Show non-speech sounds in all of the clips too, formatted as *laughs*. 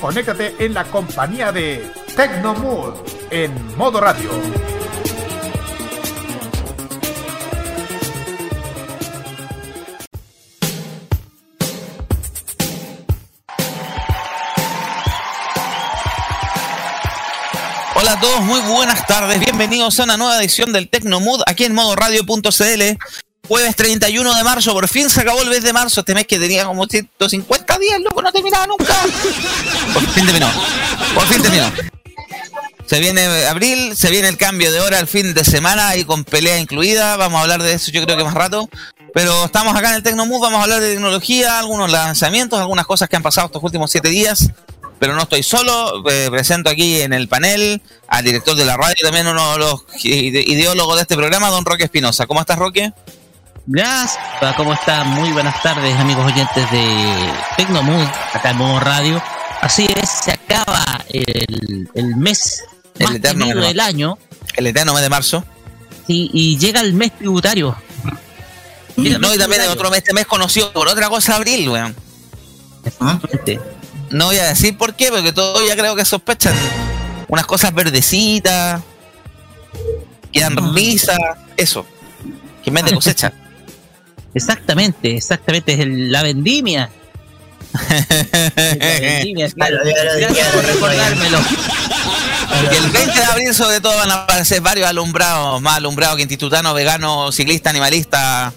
conéctate en la compañía de Tecnomood en modo radio. Hola a todos, muy buenas tardes. Bienvenidos a una nueva edición del Tecnomood aquí en modoradio.cl. Jueves 31 de marzo, por fin se acabó el mes de marzo, este que tenía como 150 días, loco, no terminaba nunca. Por fin terminó. Por fin terminó. Se viene abril, se viene el cambio de hora al fin de semana y con pelea incluida. Vamos a hablar de eso yo creo que más rato. Pero estamos acá en el Tecnomood, vamos a hablar de tecnología, algunos lanzamientos, algunas cosas que han pasado estos últimos siete días pero no estoy solo. Eh, presento aquí en el panel al director de la radio, también uno de los ideólogos de este programa, don Roque Espinosa. ¿Cómo estás, Roque? Gracias, ¿cómo están? Muy buenas tardes, amigos oyentes de Tecnomood, acá en Modo Radio. Así es, se acaba el, el mes El más eterno mes. del año. El eterno mes de marzo. Sí, y llega el mes tributario. Llega el No, mes y también tributario. otro mes, este mes conocido por otra cosa, abril, weón. Exactamente. No voy a decir por qué, porque todos ya creo que sospechan. Unas cosas verdecitas, que dan risa, eso. Que mes de cosecha. *laughs* Exactamente, exactamente, es el- la vendimia. La vendimia, *laughs* claro. Gracias por recordármelo. El 20 de abril, sobre todo, van a aparecer varios alumbrados, más alumbrados que institutano, vegano, ciclista, animalista,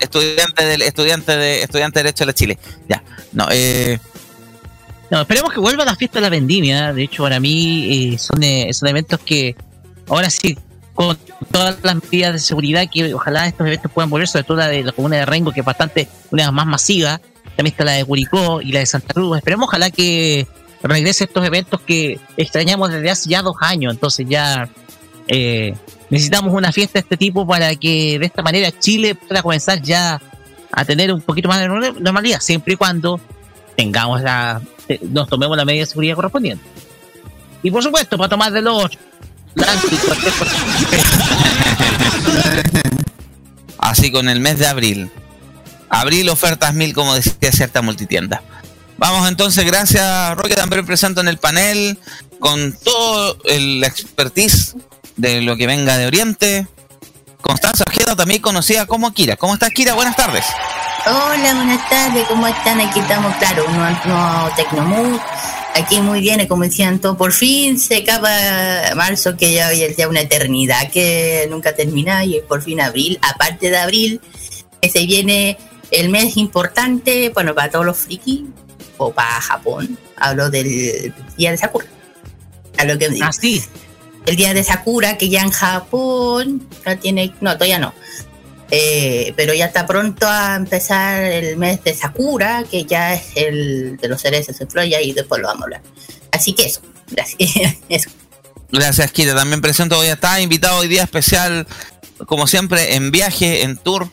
estudiante del estudiante de estudiante de derecho de la Chile. Ya, no, eh, No, esperemos que vuelva la fiesta de la vendimia. De hecho, para mí eh, son, eh, son eventos que ahora sí, con todas las medidas de seguridad, que ojalá estos eventos puedan volver, sobre todo la de la comuna de Rengo, que es bastante una más masiva. También está la de Curicó y la de Santa Cruz. Esperemos, ojalá que regrese estos eventos que extrañamos desde hace ya dos años. Entonces ya eh, necesitamos una fiesta de este tipo para que de esta manera Chile pueda comenzar ya a tener un poquito más de norm- normalidad, siempre y cuando tengamos la, nos tomemos la medida de seguridad correspondiente. Y por supuesto, para tomar de los. *laughs* así con el mes de abril. Abril ofertas mil, como decía cierta multitienda. Vamos entonces, gracias Roque, también presento en el panel con todo el expertise de lo que venga de Oriente. Constanza Ojeda, también conocida como Kira. ¿Cómo estás, Kira? Buenas tardes. Hola, buenas tardes, ¿cómo están? Aquí estamos, claro, nuevo, nuevo Tecnomood. Aquí muy bien, como decían todos, por fin se acaba marzo, que ya es ya una eternidad que nunca termina, y por fin abril, aparte de abril, que se viene el mes importante, bueno, para todos los frikis, o para Japón, hablo del día de Sakura. A lo que me digo. Así, el día de Sakura, que ya en Japón ya tiene, no, todavía no. Eh, pero ya está pronto a empezar el mes de Sakura, que ya es el de los cerezos en flor, y después lo vamos a hablar. Así que eso, gracias. *laughs* eso. Gracias, Kira. También presento hoy está invitado hoy día especial, como siempre, en viaje, en tour,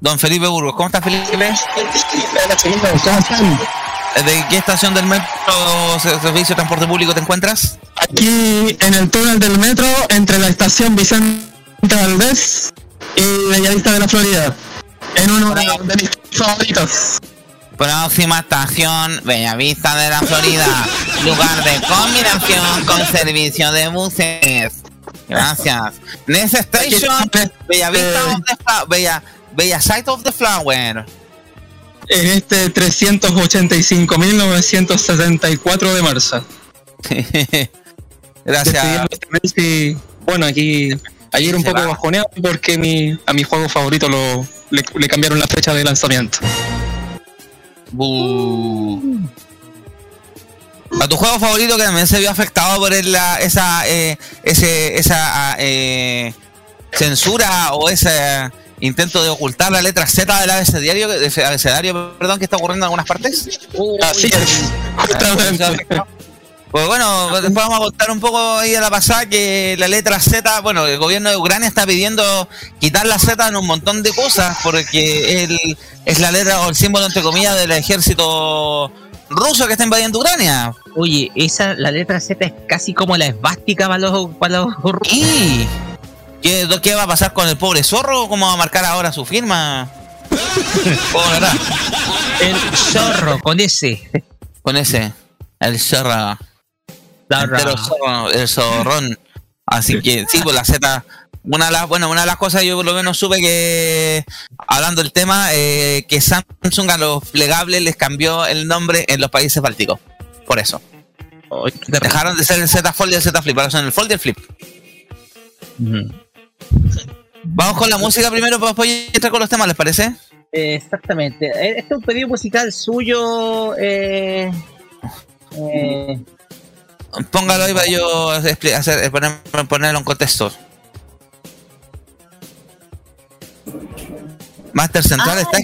don Felipe Burgos. ¿Cómo está Felipe? ¿De qué estación del metro se- servicio de transporte público te encuentras? Aquí en el túnel del metro entre la estación Vicente Valdés y Bellavista de la Florida. En uno de, mis favoritos. Próxima estación, Bellavista de la Florida. Lugar de combinación con servicio de buses. Gracias. Next Station, Bellavista Eh. of the Fla- Bella, Bella Site of the Flower. En este 385.974 de marzo. *laughs* Gracias. Bueno, aquí Ayer un Se poco va. bajoneado porque mi, a mi juego favorito lo, le, le cambiaron la fecha de lanzamiento. Bu. ¿A tu juego favorito que también se vio afectado por la, esa, eh, ese, esa ah, eh, censura o ese intento de ocultar la letra Z del abecedario, abecedario perdón, que está ocurriendo en algunas partes? Así es, justamente. Pues bueno, después vamos a contar un poco ahí a la pasada que la letra Z, bueno, el gobierno de Ucrania está pidiendo quitar la Z en un montón de cosas porque el, es la letra o el símbolo, entre comillas, del ejército ruso que está invadiendo Ucrania. Oye, esa, la letra Z es casi como la esvástica para los, para los rusos. ¿Y qué, qué va a pasar con el pobre zorro? ¿Cómo va a marcar ahora su firma? *laughs* Oh, ¿verdad? El zorro, con ese. Con ese, el zorro. Entero zorro, el zorrón. Así que sí, pues la Z. Una de las, bueno, una de las cosas yo por lo menos supe que, hablando del tema, eh, que Samsung a los plegables les cambió el nombre en los países bálticos. Por eso. Dejaron de ser el Z Fold y el Z Flip, ahora son el Fold y el Flip. Vamos con la música primero para después entrar con los temas, ¿les parece? Exactamente. Eh, Este es un pedido musical suyo. Eh, eh, Póngalo ahí para yo hacer, poner- ponerlo en contexto. Master Central Ah, está.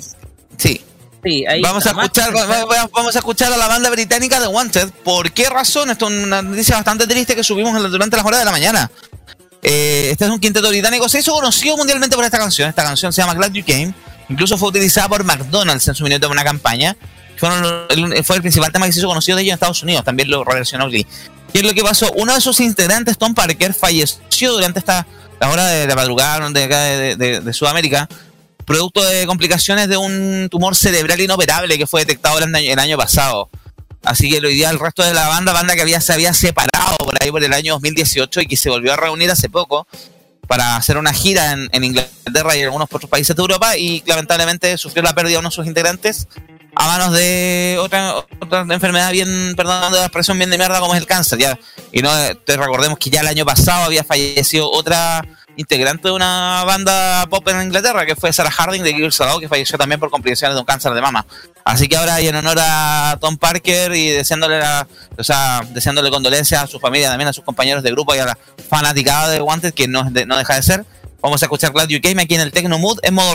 Sí. sí, ahí Vamos a escuchar, va- va- va- vamos a escuchar a la banda británica de Wanted. ¿Por qué razón? Esto es una noticia bastante triste que subimos durante las horas de la mañana. Eh, este es un quinteto británico. Se hizo conocido mundialmente por esta canción. Esta canción se llama Glad You Came. Incluso fue utilizada por McDonald's en su minuto de una campaña. Fueron fue el principal tema que se hizo conocido de ellos en Estados Unidos. También lo reversionó Glee. ¿Qué es lo que pasó? Uno de sus integrantes, Tom Parker, falleció durante esta la hora de la madrugada de, Sudamérica, producto de complicaciones de un tumor cerebral inoperable que fue detectado el año, el año pasado. Así que hoy día el resto de la banda, banda que había, se había separado por ahí por el año 2018 y que se volvió a reunir hace poco para hacer una gira en, en Inglaterra y en algunos otros países de Europa y lamentablemente sufrió la pérdida de uno de sus integrantes a manos de otra, enfermedad bien, perdón, de la expresión bien de mierda como es el cáncer. Ya. Y no te recordemos que ya el año pasado había fallecido otra integrante de una banda pop en Inglaterra, que fue Sarah Harding de Gears Out, que falleció también por complicaciones de un cáncer de mama. Así que ahora y en honor a Tom Parker y deseándole la, o sea, deseándole condolencias a su familia, también a sus compañeros de grupo y a la fanaticada de Wanted, que no, de- no deja de ser, vamos a escuchar Glad You Came aquí en el Tecno Mood en modo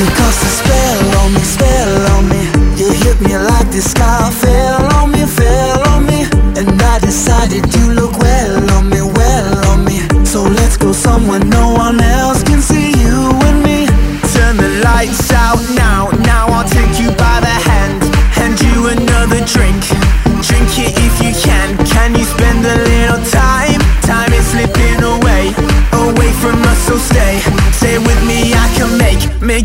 You cast a spell on me, spell on me. You hit me like the sky fell on me, fell on me. And I decided you look well on me, well on me. So let's go somewhere no one else can see you and me. Turn the lights out now,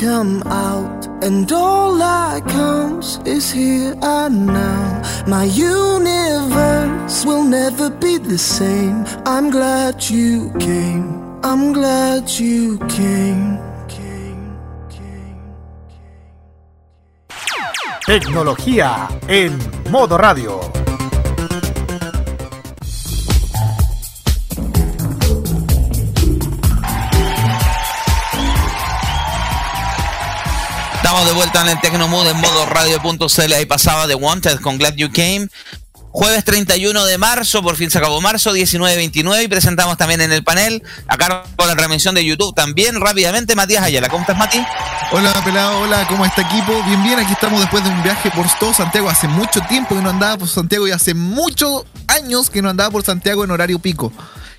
Come out, and all that counts is here and now. My universe will never be the same. I'm glad you came. I'm glad you came. Tecnología en modo radio. Estamos de vuelta en el Tecnomood en modo radio.cl. Ahí pasaba The Wanted con Glad You Came. Jueves 31 de marzo, por fin se acabó marzo, 19.29 y presentamos también en el panel, acá con la transmisión de YouTube también, rápidamente, Matías Ayala. ¿Cómo estás, Mati? Hola pelado, hola, ¿cómo está equipo? Bien, bien, aquí estamos después de un viaje por todo Santiago. Hace mucho tiempo que no andaba por Santiago y hace muchos años que no andaba por Santiago en horario pico.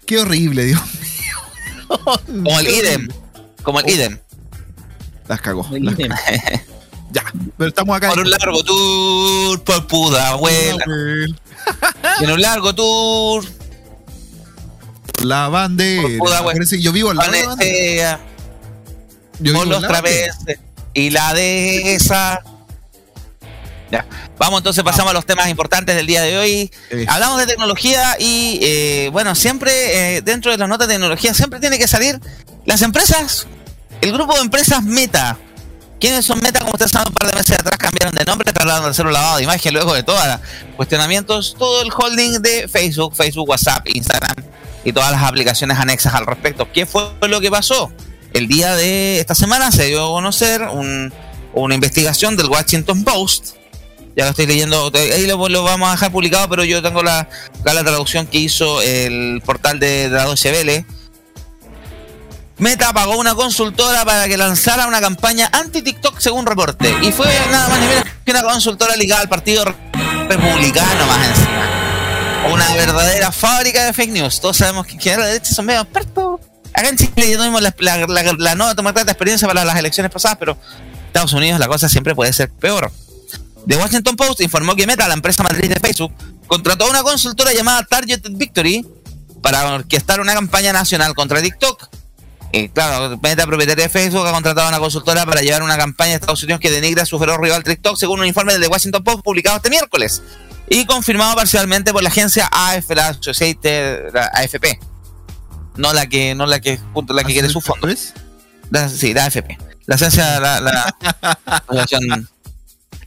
Qué horrible, Dios *laughs* mío. Como el idem. Como el idem. Las cagó. las cagó. *laughs* Ya, pero estamos acá. Por un largo tour, por puda, abuela. *laughs* En un largo tour, La bandera. Por puta, yo vivo al lado de la bandera. Yo por los traveses y la de esa. Ya. Vamos entonces, pasamos a los temas importantes del día de hoy. Eh. Hablamos de tecnología y, eh, bueno, siempre eh, dentro de las notas de tecnología siempre tiene que salir las empresas, el grupo de empresas Meta. ¿Quiénes son Meta? Como ustedes saben, un par de meses atrás cambiaron de nombre, de hacer un lavado de imagen luego de todos cuestionamientos, todo el holding de Facebook, Facebook, WhatsApp, Instagram y todas las aplicaciones anexas al respecto. ¿Qué fue lo que pasó? El día de esta semana se dio a conocer un- una investigación del Washington Post. Ya lo estoy leyendo, ahí lo, vamos a dejar publicado, pero yo tengo la, la traducción que hizo el portal de, de la Deutsche. Meta pagó una consultora para que lanzara una campaña anti-TikTok según reporte. Y fue nada más ni menos que una consultora ligada al Partido Republicano más encima. Una verdadera fábrica de fake news. Todos sabemos que quienes de la derecha son medio expertos. Acá en Chile ya tuvimos la, la, la, la nueva experiencia para las elecciones pasadas, pero en Estados Unidos la cosa siempre puede ser peor. The Washington Post informó que Meta, la empresa matriz de Facebook, contrató a una consultora llamada Targeted Victory para orquestar una campaña nacional contra TikTok. Y claro, Meta, propietaria de Facebook, ha contratado a una consultora para llevar una campaña de Estados Unidos que denigra a su feroz rival TikTok, según un informe del The Washington Post publicado este miércoles y confirmado parcialmente por la agencia AF, la Associated, la AFP. No la que, no la que, junto la que quiere su fondo. ¿Ves? La- sí, la AFP. La agencia, la, la, asociación-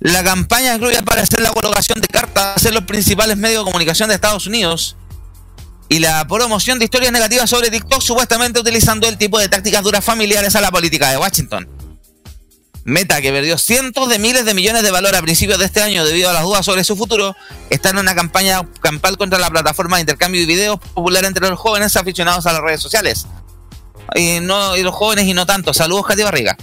la campaña incluye para hacer la colocación de cartas en los principales medios de comunicación de Estados Unidos y la promoción de historias negativas sobre TikTok, supuestamente utilizando el tipo de tácticas duras familiares a la política de Washington. Meta, que perdió cientos de miles de millones de valor a principios de este año debido a las dudas sobre su futuro, está en una campaña campal contra la plataforma de intercambio de videos popular entre los jóvenes aficionados a las redes sociales. Y, no, y los jóvenes y no tanto. Saludos, Katy Barriga.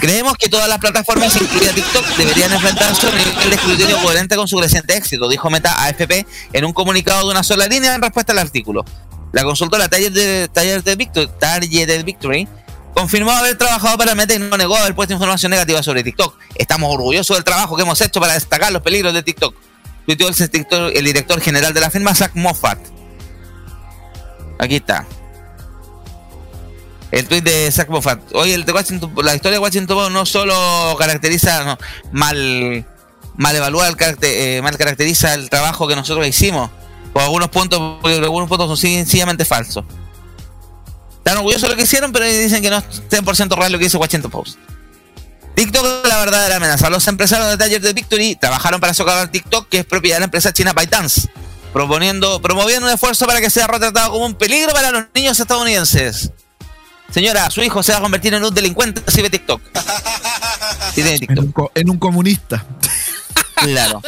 Creemos que todas las plataformas, incluida TikTok, deberían enfrentarse a un nivel de escrutinio coherente con su creciente éxito, dijo Meta AFP en un comunicado de una sola línea en respuesta al artículo. La consultora Targeted, Targeted Victory, Victory confirmó haber trabajado para Meta y no negó haber puesto información negativa sobre TikTok. Estamos orgullosos del trabajo que hemos hecho para destacar los peligros de TikTok. Tuiteó el, el director general de la firma, Zach Moffat. Aquí está. El tweet de Zach Moffat. Hoy la historia de Washington Post no solo caracteriza, mal, mal carácter- eh, mal caracteriza el trabajo que nosotros hicimos. Por algunos puntos, por algunos puntos son sencillamente falsos. Están orgullosos de lo que hicieron, pero dicen que no es 100% real lo que dice Washington Post. TikTok la verdadera amenaza. Los empresarios de Taller de Victory trabajaron para socavar TikTok, que es propiedad de la empresa china ByteDance. proponiendo, promoviendo un esfuerzo para que sea retratado como un peligro para los niños estadounidenses. Señora, su hijo se va a convertir en un delincuente si ve TikTok. *laughs* Si tiene En TikTok. un, co- en un comunista. Claro.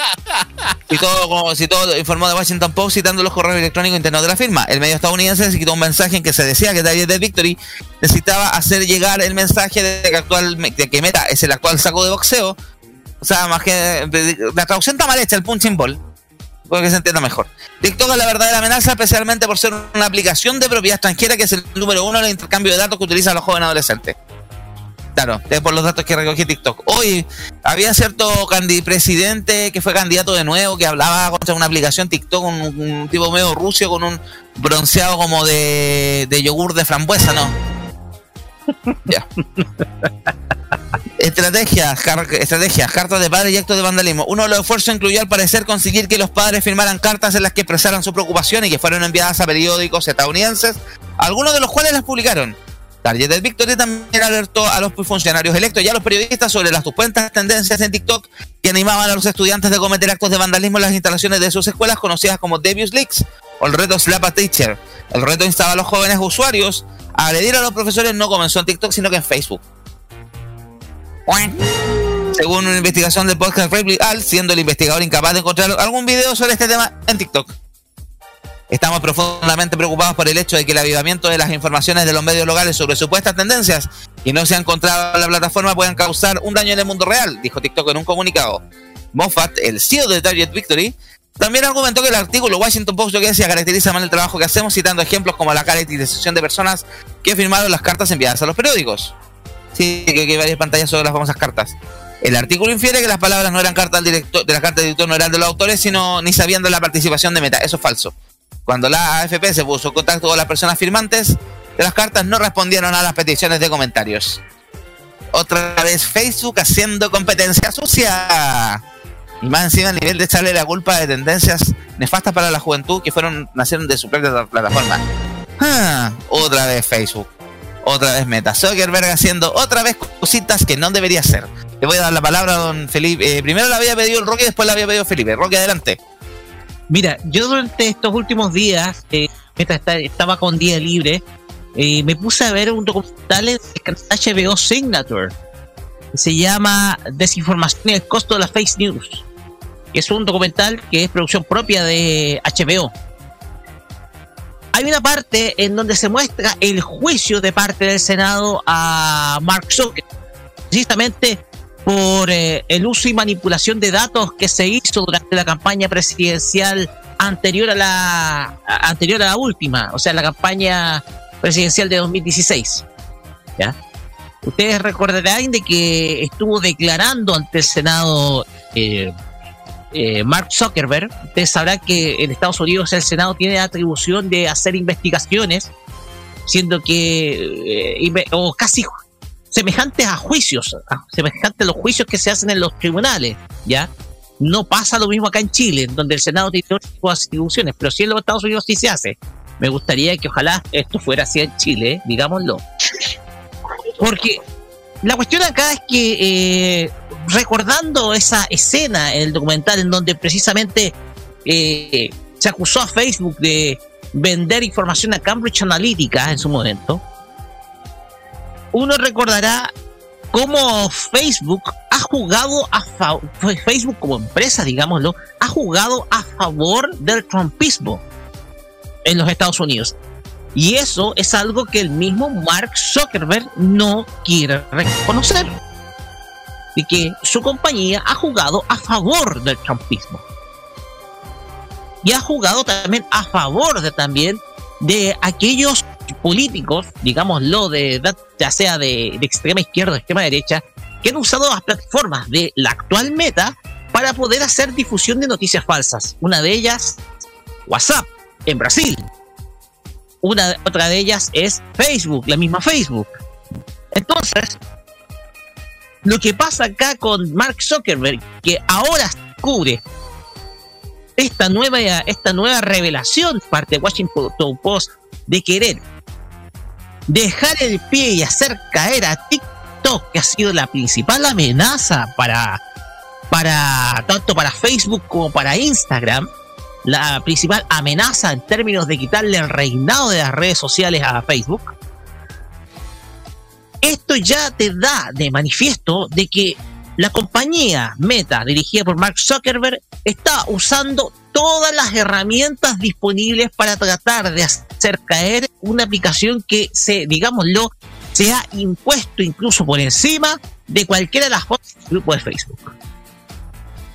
Y todo, como si todo informó de Washington Post citando los correos electrónicos internos de la firma. El medio estadounidense se quitó un mensaje en que se decía que David de Victory necesitaba hacer llegar el mensaje de que, actual, de que Meta es el actual saco de boxeo. O sea, más que. La traducción está mal hecha, el punching ball. Para que se entienda mejor. TikTok es la verdadera amenaza, especialmente por ser una aplicación de propiedad extranjera que es el número uno en el intercambio de datos que utilizan los jóvenes adolescentes. Claro, es por los datos que recogió TikTok. Hoy había cierto presidente que fue candidato de nuevo que hablaba contra una aplicación TikTok, un, un tipo medio ruso con un bronceado como de yogur de frambuesa, ¿no? Ya. *laughs* Estrategias, estrategias, cartas de padres y actos de vandalismo. Uno de los esfuerzos incluyó al parecer conseguir que los padres firmaran cartas en las que expresaran su preocupación y que fueron enviadas a periódicos estadounidenses, algunos de los cuales las publicaron. Targeted Victory también alertó a los funcionarios electos y a los periodistas sobre las supuestas tendencias en TikTok que animaban a los estudiantes de cometer actos de vandalismo en las instalaciones de sus escuelas conocidas como Devious Leaks o el reto Slap a Teacher. El reto instaba a los jóvenes usuarios a agredir a los profesores no comenzó en TikTok sino que en Facebook. Según una investigación del podcast Reply All, siendo el investigador incapaz de encontrar algún video sobre este tema en TikTok. Estamos profundamente preocupados por el hecho de que el avivamiento de las informaciones de los medios locales sobre supuestas tendencias y no se ha encontrado en la plataforma puedan causar un daño en el mundo real, dijo TikTok en un comunicado. Moffat, el CEO de Target Victory, también argumentó que el artículo Washington Post decía caracteriza mal el trabajo que hacemos, citando ejemplos como la caracterización de personas que firmaron las cartas enviadas a los periódicos. Que hay varias pantallas sobre las famosas cartas. El artículo infiere que las palabras no eran cartas de las cartas del director no eran de los autores, sino ni sabiendo la participación de Meta. Eso es falso. Cuando la AFP se puso en contacto con las personas firmantes de las cartas, no respondieron a las peticiones de comentarios. Otra vez Facebook haciendo competencia sucia. Y más encima el nivel de echarle la culpa de tendencias nefastas para la juventud que fueron nacieron de su propia plataforma. Ah, otra vez Facebook. Otra vez Meta. Zuckerberg haciendo otra vez cositas que no debería hacer. Le voy a dar la palabra a don Felipe. Eh, primero la había pedido el Roque después la había pedido Felipe. Roque, adelante. Mira, yo durante estos últimos días, eh, mientras esta- estaba con día libre, eh, me puse a ver un documental en HBO Signature. Se llama Desinformación y el costo de las fake news. Es un documental que es producción propia de HBO. Hay una parte en donde se muestra el juicio de parte del Senado a Mark Zuckerberg, precisamente por eh, el uso y manipulación de datos que se hizo durante la campaña presidencial anterior a la anterior a la última, o sea, la campaña presidencial de 2016. ¿Ya? Ustedes recordarán de que estuvo declarando ante el Senado eh, eh, Mark Zuckerberg. Ustedes sabrán que en Estados Unidos el Senado tiene la atribución de hacer investigaciones, siendo que eh, o casi semejantes a juicios, semejantes a los juicios que se hacen en los tribunales, ¿ya? No pasa lo mismo acá en Chile, donde el Senado tiene de atribuciones, pero sí en los Estados Unidos sí se hace. Me gustaría que ojalá esto fuera así en Chile, digámoslo. Porque la cuestión acá es que, eh, recordando esa escena en el documental en donde precisamente eh, se acusó a Facebook de vender información a Cambridge Analytica en su momento, uno recordará cómo Facebook ha jugado a favor, Facebook como empresa, digámoslo, ha jugado a favor del trumpismo en los Estados Unidos. Y eso es algo que el mismo Mark Zuckerberg no quiere reconocer. Y que su compañía ha jugado a favor del trumpismo. Y ha jugado también a favor de también de aquellos políticos, digámoslo, de, de- ya sea de, de extrema izquierda o extrema derecha, que han usado las plataformas de la actual meta para poder hacer difusión de noticias falsas. Una de ellas, WhatsApp, en Brasil. Una otra de ellas es Facebook, la misma Facebook. Entonces, lo que pasa acá con Mark Zuckerberg, que ahora cubre esta nueva, esta nueva revelación parte de Washington Post de querer dejar el pie y hacer caer a TikTok, que ha sido la principal amenaza para, para tanto para Facebook como para Instagram, la principal amenaza en términos de quitarle el reinado de las redes sociales a Facebook, esto ya te da de manifiesto de que la compañía Meta, dirigida por Mark Zuckerberg, está usando todas las herramientas disponibles para tratar de hacer caer una aplicación que se, digámoslo, se ha impuesto incluso por encima de cualquiera de las cosas del grupo de Facebook.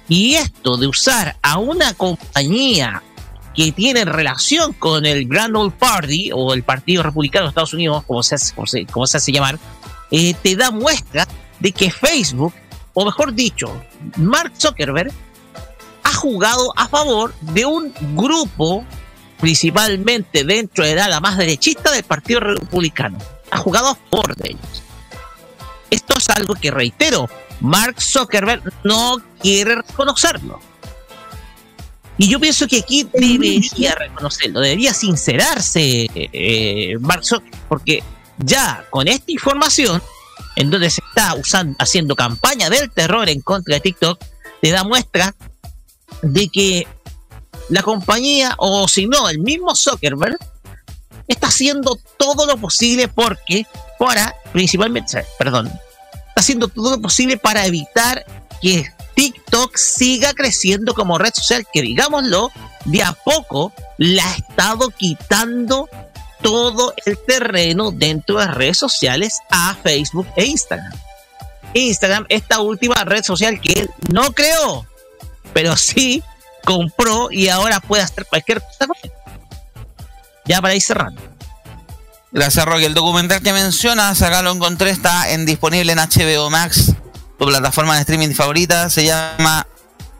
Y esto de usar a una compañía que tiene relación con el Grand Old Party o el Partido Republicano de Estados Unidos, como se hace, como se, como se hace llamar, eh, te da muestra de que Facebook, o mejor dicho, Mark Zuckerberg, ha jugado a favor de un grupo, principalmente dentro de la más derechista del Partido Republicano. Ha jugado a favor de ellos. Esto es algo que reitero, Mark Zuckerberg no quiere reconocerlo. Y yo pienso que aquí debería reconocerlo, debería sincerarse eh, Mark Zuckerberg, porque ya con esta información, en donde se está usando, haciendo campaña del terror en contra de TikTok, te da muestra de que la compañía, o si no, el mismo Zuckerberg, está haciendo todo lo posible porque, para, principalmente, perdón, está haciendo todo lo posible para evitar que TikTok siga creciendo como red social, que digámoslo, de a poco la ha estado quitando todo el terreno dentro de las redes sociales a Facebook e Instagram. Instagram, esta última red social que él no creó, pero sí compró y ahora puede hacer cualquier cosa. Ya para ir cerrando. Gracias, Rocky. El documental que mencionas, acá lo encontré, está en, disponible en HBO Max, tu plataforma de streaming favorita. Se llama.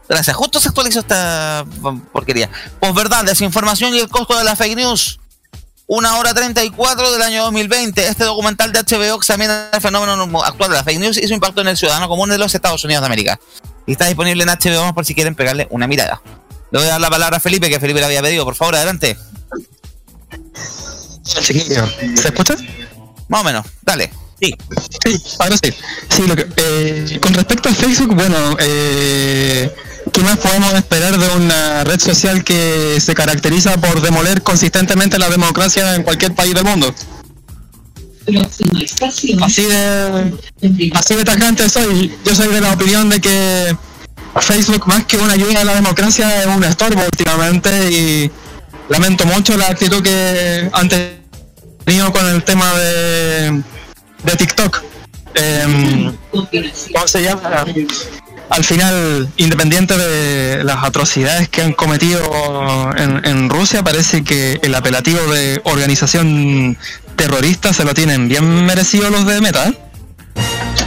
Gracias. Justo se actualizó esta porquería. Pues verdad, desinformación y el costo de la fake news. Una hora 34 del año 2020. Este documental de HBO examina el fenómeno actual de la fake news y su impacto en el ciudadano común de los Estados Unidos de América. Y está disponible en HBO por si quieren pegarle una mirada. Le voy a dar la palabra a Felipe, que Felipe le había pedido. Por favor, adelante. Chiquillo, ¿se escucha? Más o menos, dale. Sí. Sí, ahora sí. Sí, lo que, eh, con respecto a Facebook, bueno, eh, ¿qué más podemos esperar de una red social que se caracteriza por demoler consistentemente la democracia en cualquier país del mundo? Así de, así de tajante soy. Yo soy de la opinión de que Facebook, más que una ayuda a la democracia, es un estorbo últimamente y lamento mucho la actitud que han tenido con el tema de, de TikTok. Eh, ¿Cómo se llama? Al final, independiente de las atrocidades que han cometido en, en Rusia, parece que el apelativo de organización terrorista se lo tienen bien merecido los de Meta. ¿eh?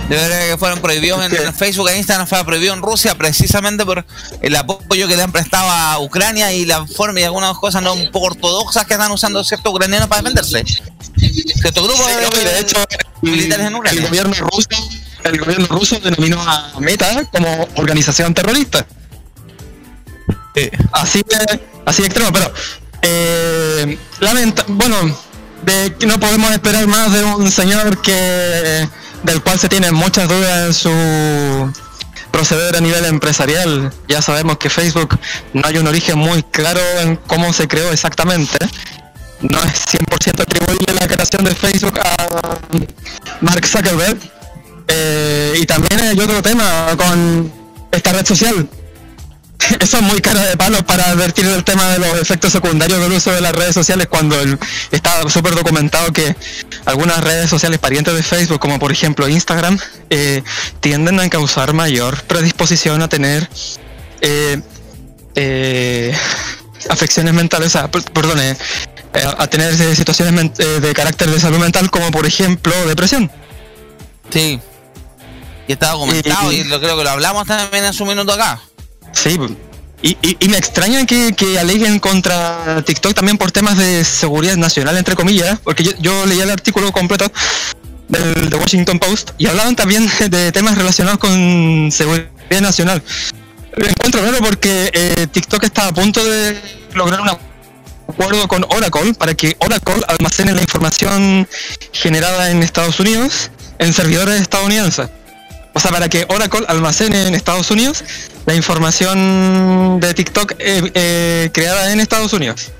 De verdad que fueron prohibidos en, en Facebook e Instagram, fue prohibido en Rusia precisamente por el apoyo que le han prestado a Ucrania y la forma y algunas cosas no un poco ortodoxas que están usando ciertos ucranianos para defenderse. Cierto grupo Sí, no, y de hecho, militares en el Ucrania. gobierno ruso, el gobierno ruso denominó a Meta como organización terrorista. Así de, así de extremo, pero eh, lamenta, bueno, de que no podemos esperar más de un señor que del cual se tienen muchas dudas en su proceder a nivel empresarial. Ya sabemos que Facebook no hay un origen muy claro en cómo se creó exactamente. No es 100% atribuible la creación de Facebook a Mark Zuckerberg. Eh, y también hay otro tema con esta red social. *laughs* Eso es muy cara de palos para advertir del tema de los efectos secundarios del uso de las redes sociales cuando el- está súper documentado que algunas redes sociales parientes de Facebook, como por ejemplo Instagram, eh, tienden a causar mayor predisposición a tener eh, eh, afecciones mentales, o sea, per- perdón, eh, a tener situaciones eh, de carácter de salud mental como por ejemplo depresión. Sí. Y está documentado Y- y lo creo que lo hablamos también en su minuto acá. Sí, y, y- me extraña que, que aleguen contra TikTok también por temas de seguridad nacional, entre comillas, porque yo, yo leí el artículo completo del The Washington Post y hablaban también *laughs* de temas relacionados con seguridad nacional. Lo encuentro raro porque eh, TikTok está a punto de lograr un acuerdo con Oracle para que Oracle almacene la información generada en Estados Unidos en servidores estadounidenses. O sea, para que Oracle almacene en Estados Unidos la información de TikTok eh, eh, creada en Estados Unidos.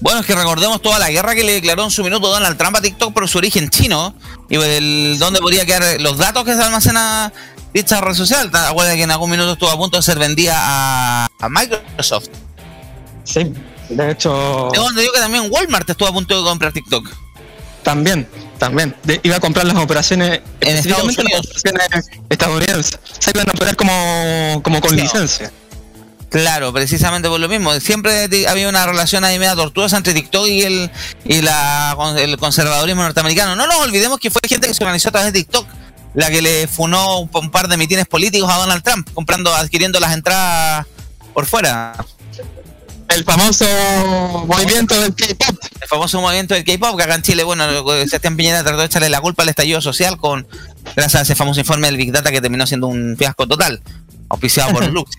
Bueno, es que recordemos toda la guerra que le declaró en su minuto Donald Trump a TikTok por su origen chino y el, dónde podría quedar los datos que se almacena dicha red social. ¿Te acuerdas que en algún minuto estuvo a punto de ser vendida a, a Microsoft? Sí, de hecho. Tengo entendido que también Walmart estuvo a punto de comprar TikTok. También, también. De- iba a comprar las operaciones En Estados las operaciones estadounidenses. Se iban a operar como, como con Sí. licencia. Claro, precisamente por lo mismo. Siempre había una relación ahí media tortuosa entre TikTok y el y la, el conservadurismo norteamericano. No nos olvidemos que fue gente que se organizó a través de TikTok, la que le funó un, un par de mitines políticos a Donald Trump, comprando, adquiriendo las entradas por fuera. El famoso movimiento del K-pop. El famoso movimiento del K-pop, que acá en Chile, bueno, Sebastián Piñera trató de echarle la culpa al estallido social con gracias a ese famoso informe del Big Data que terminó siendo un fiasco total, auspiciado por *laughs* Lux.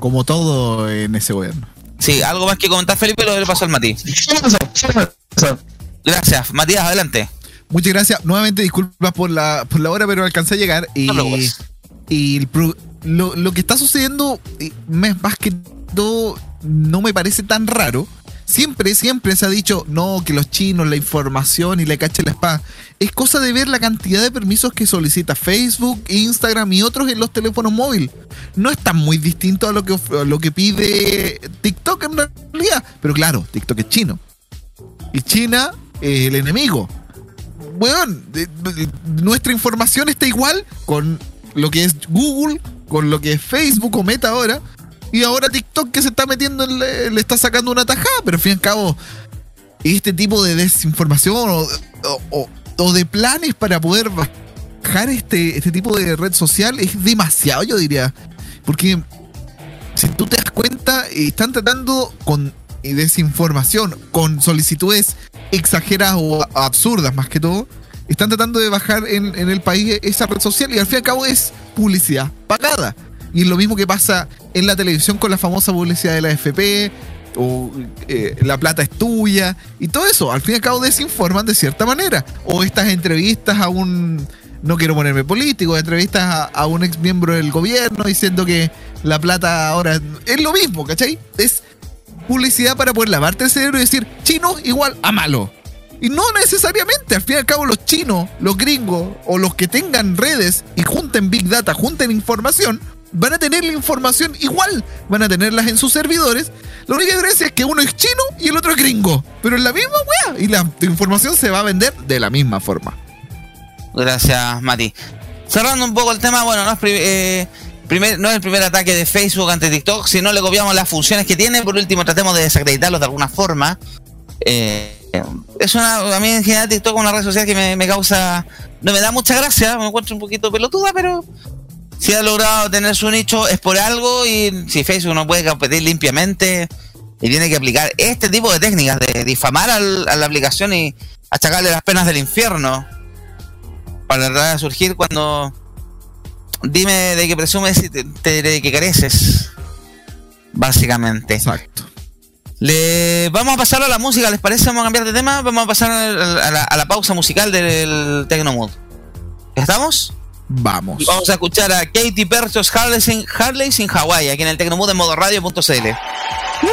Como todo en ese gobierno. Sí, algo más que comentar, Felipe, lo le pasó al eso. Gracias, Matías, adelante. Muchas gracias. Nuevamente disculpas por la, por la hora, pero alcancé a llegar. Y, No y el pro- lo, lo que está sucediendo, me- más que todo, no me parece tan raro. Siempre, siempre se ha dicho, no, que los chinos, la información y la cacha la espada. Es cosa de ver la cantidad de permisos que solicita Facebook, Instagram y otros en los teléfonos móviles. No está muy distinto a lo que, lo que pide TikTok en realidad. Pero claro, TikTok es chino. Y China es el enemigo de- nuestra información está igual con lo que es Google, con lo que es Facebook o Meta ahora. Y ahora TikTok que se está metiendo, en le, está sacando una tajada, pero al fin y al cabo, este tipo de desinformación o, de planes para poder bajar este, este tipo de red social es demasiado, yo diría. Porque si tú te das cuenta, están tratando con desinformación, con solicitudes exageradas o absurdas más que todo, están tratando de bajar en, en el país esa red social y al fin y al cabo es publicidad pagada. Y es lo mismo que pasa en la televisión con la famosa publicidad de la FP o eh, la plata es tuya y todo eso. Al fin y al cabo desinforman de cierta manera. O estas entrevistas a un, no quiero ponerme político, entrevistas a, a un ex miembro del gobierno diciendo que la plata ahora es lo mismo, ¿cachai? Es publicidad para poder lavarte el cerebro y decir chino igual a malo. Y no necesariamente, al fin y al cabo los chinos, los gringos o los que tengan redes y junten big data, junten información, van a tener la información igual, van a tenerlas en sus servidores. La única diferencia es que uno es chino y el otro es gringo, pero es la misma weá y la información se va a vender de la misma forma. Gracias, Mati. Cerrando un poco el tema, bueno, no es, eh, primer- no es el primer ataque de Facebook ante TikTok, si no le copiamos las funciones que tiene, por último tratemos de desacreditarlos de alguna forma. Eh, es una, a mí en general TikTok es una red social que me, me causa, no me da mucha gracia, me encuentro un poquito pelotuda, pero si ha logrado tener su nicho es por algo y si Facebook no puede competir limpiamente y tiene que aplicar este tipo de técnicas de difamar al- a la aplicación y achacarle las penas del infierno para tratar de surgir cuando dime de qué presumes y te, te diré de qué careces básicamente Exacto. le vamos a pasar a la música les parece vamos a cambiar de tema vamos a pasar al- a la, a la pausa musical del Tecnomood ¿estamos? Vamos. Y vamos a escuchar a Katy Perry's Harley sin, Harley sin Hawaii aquí en el Tecnomood en modo radio.cl Boy,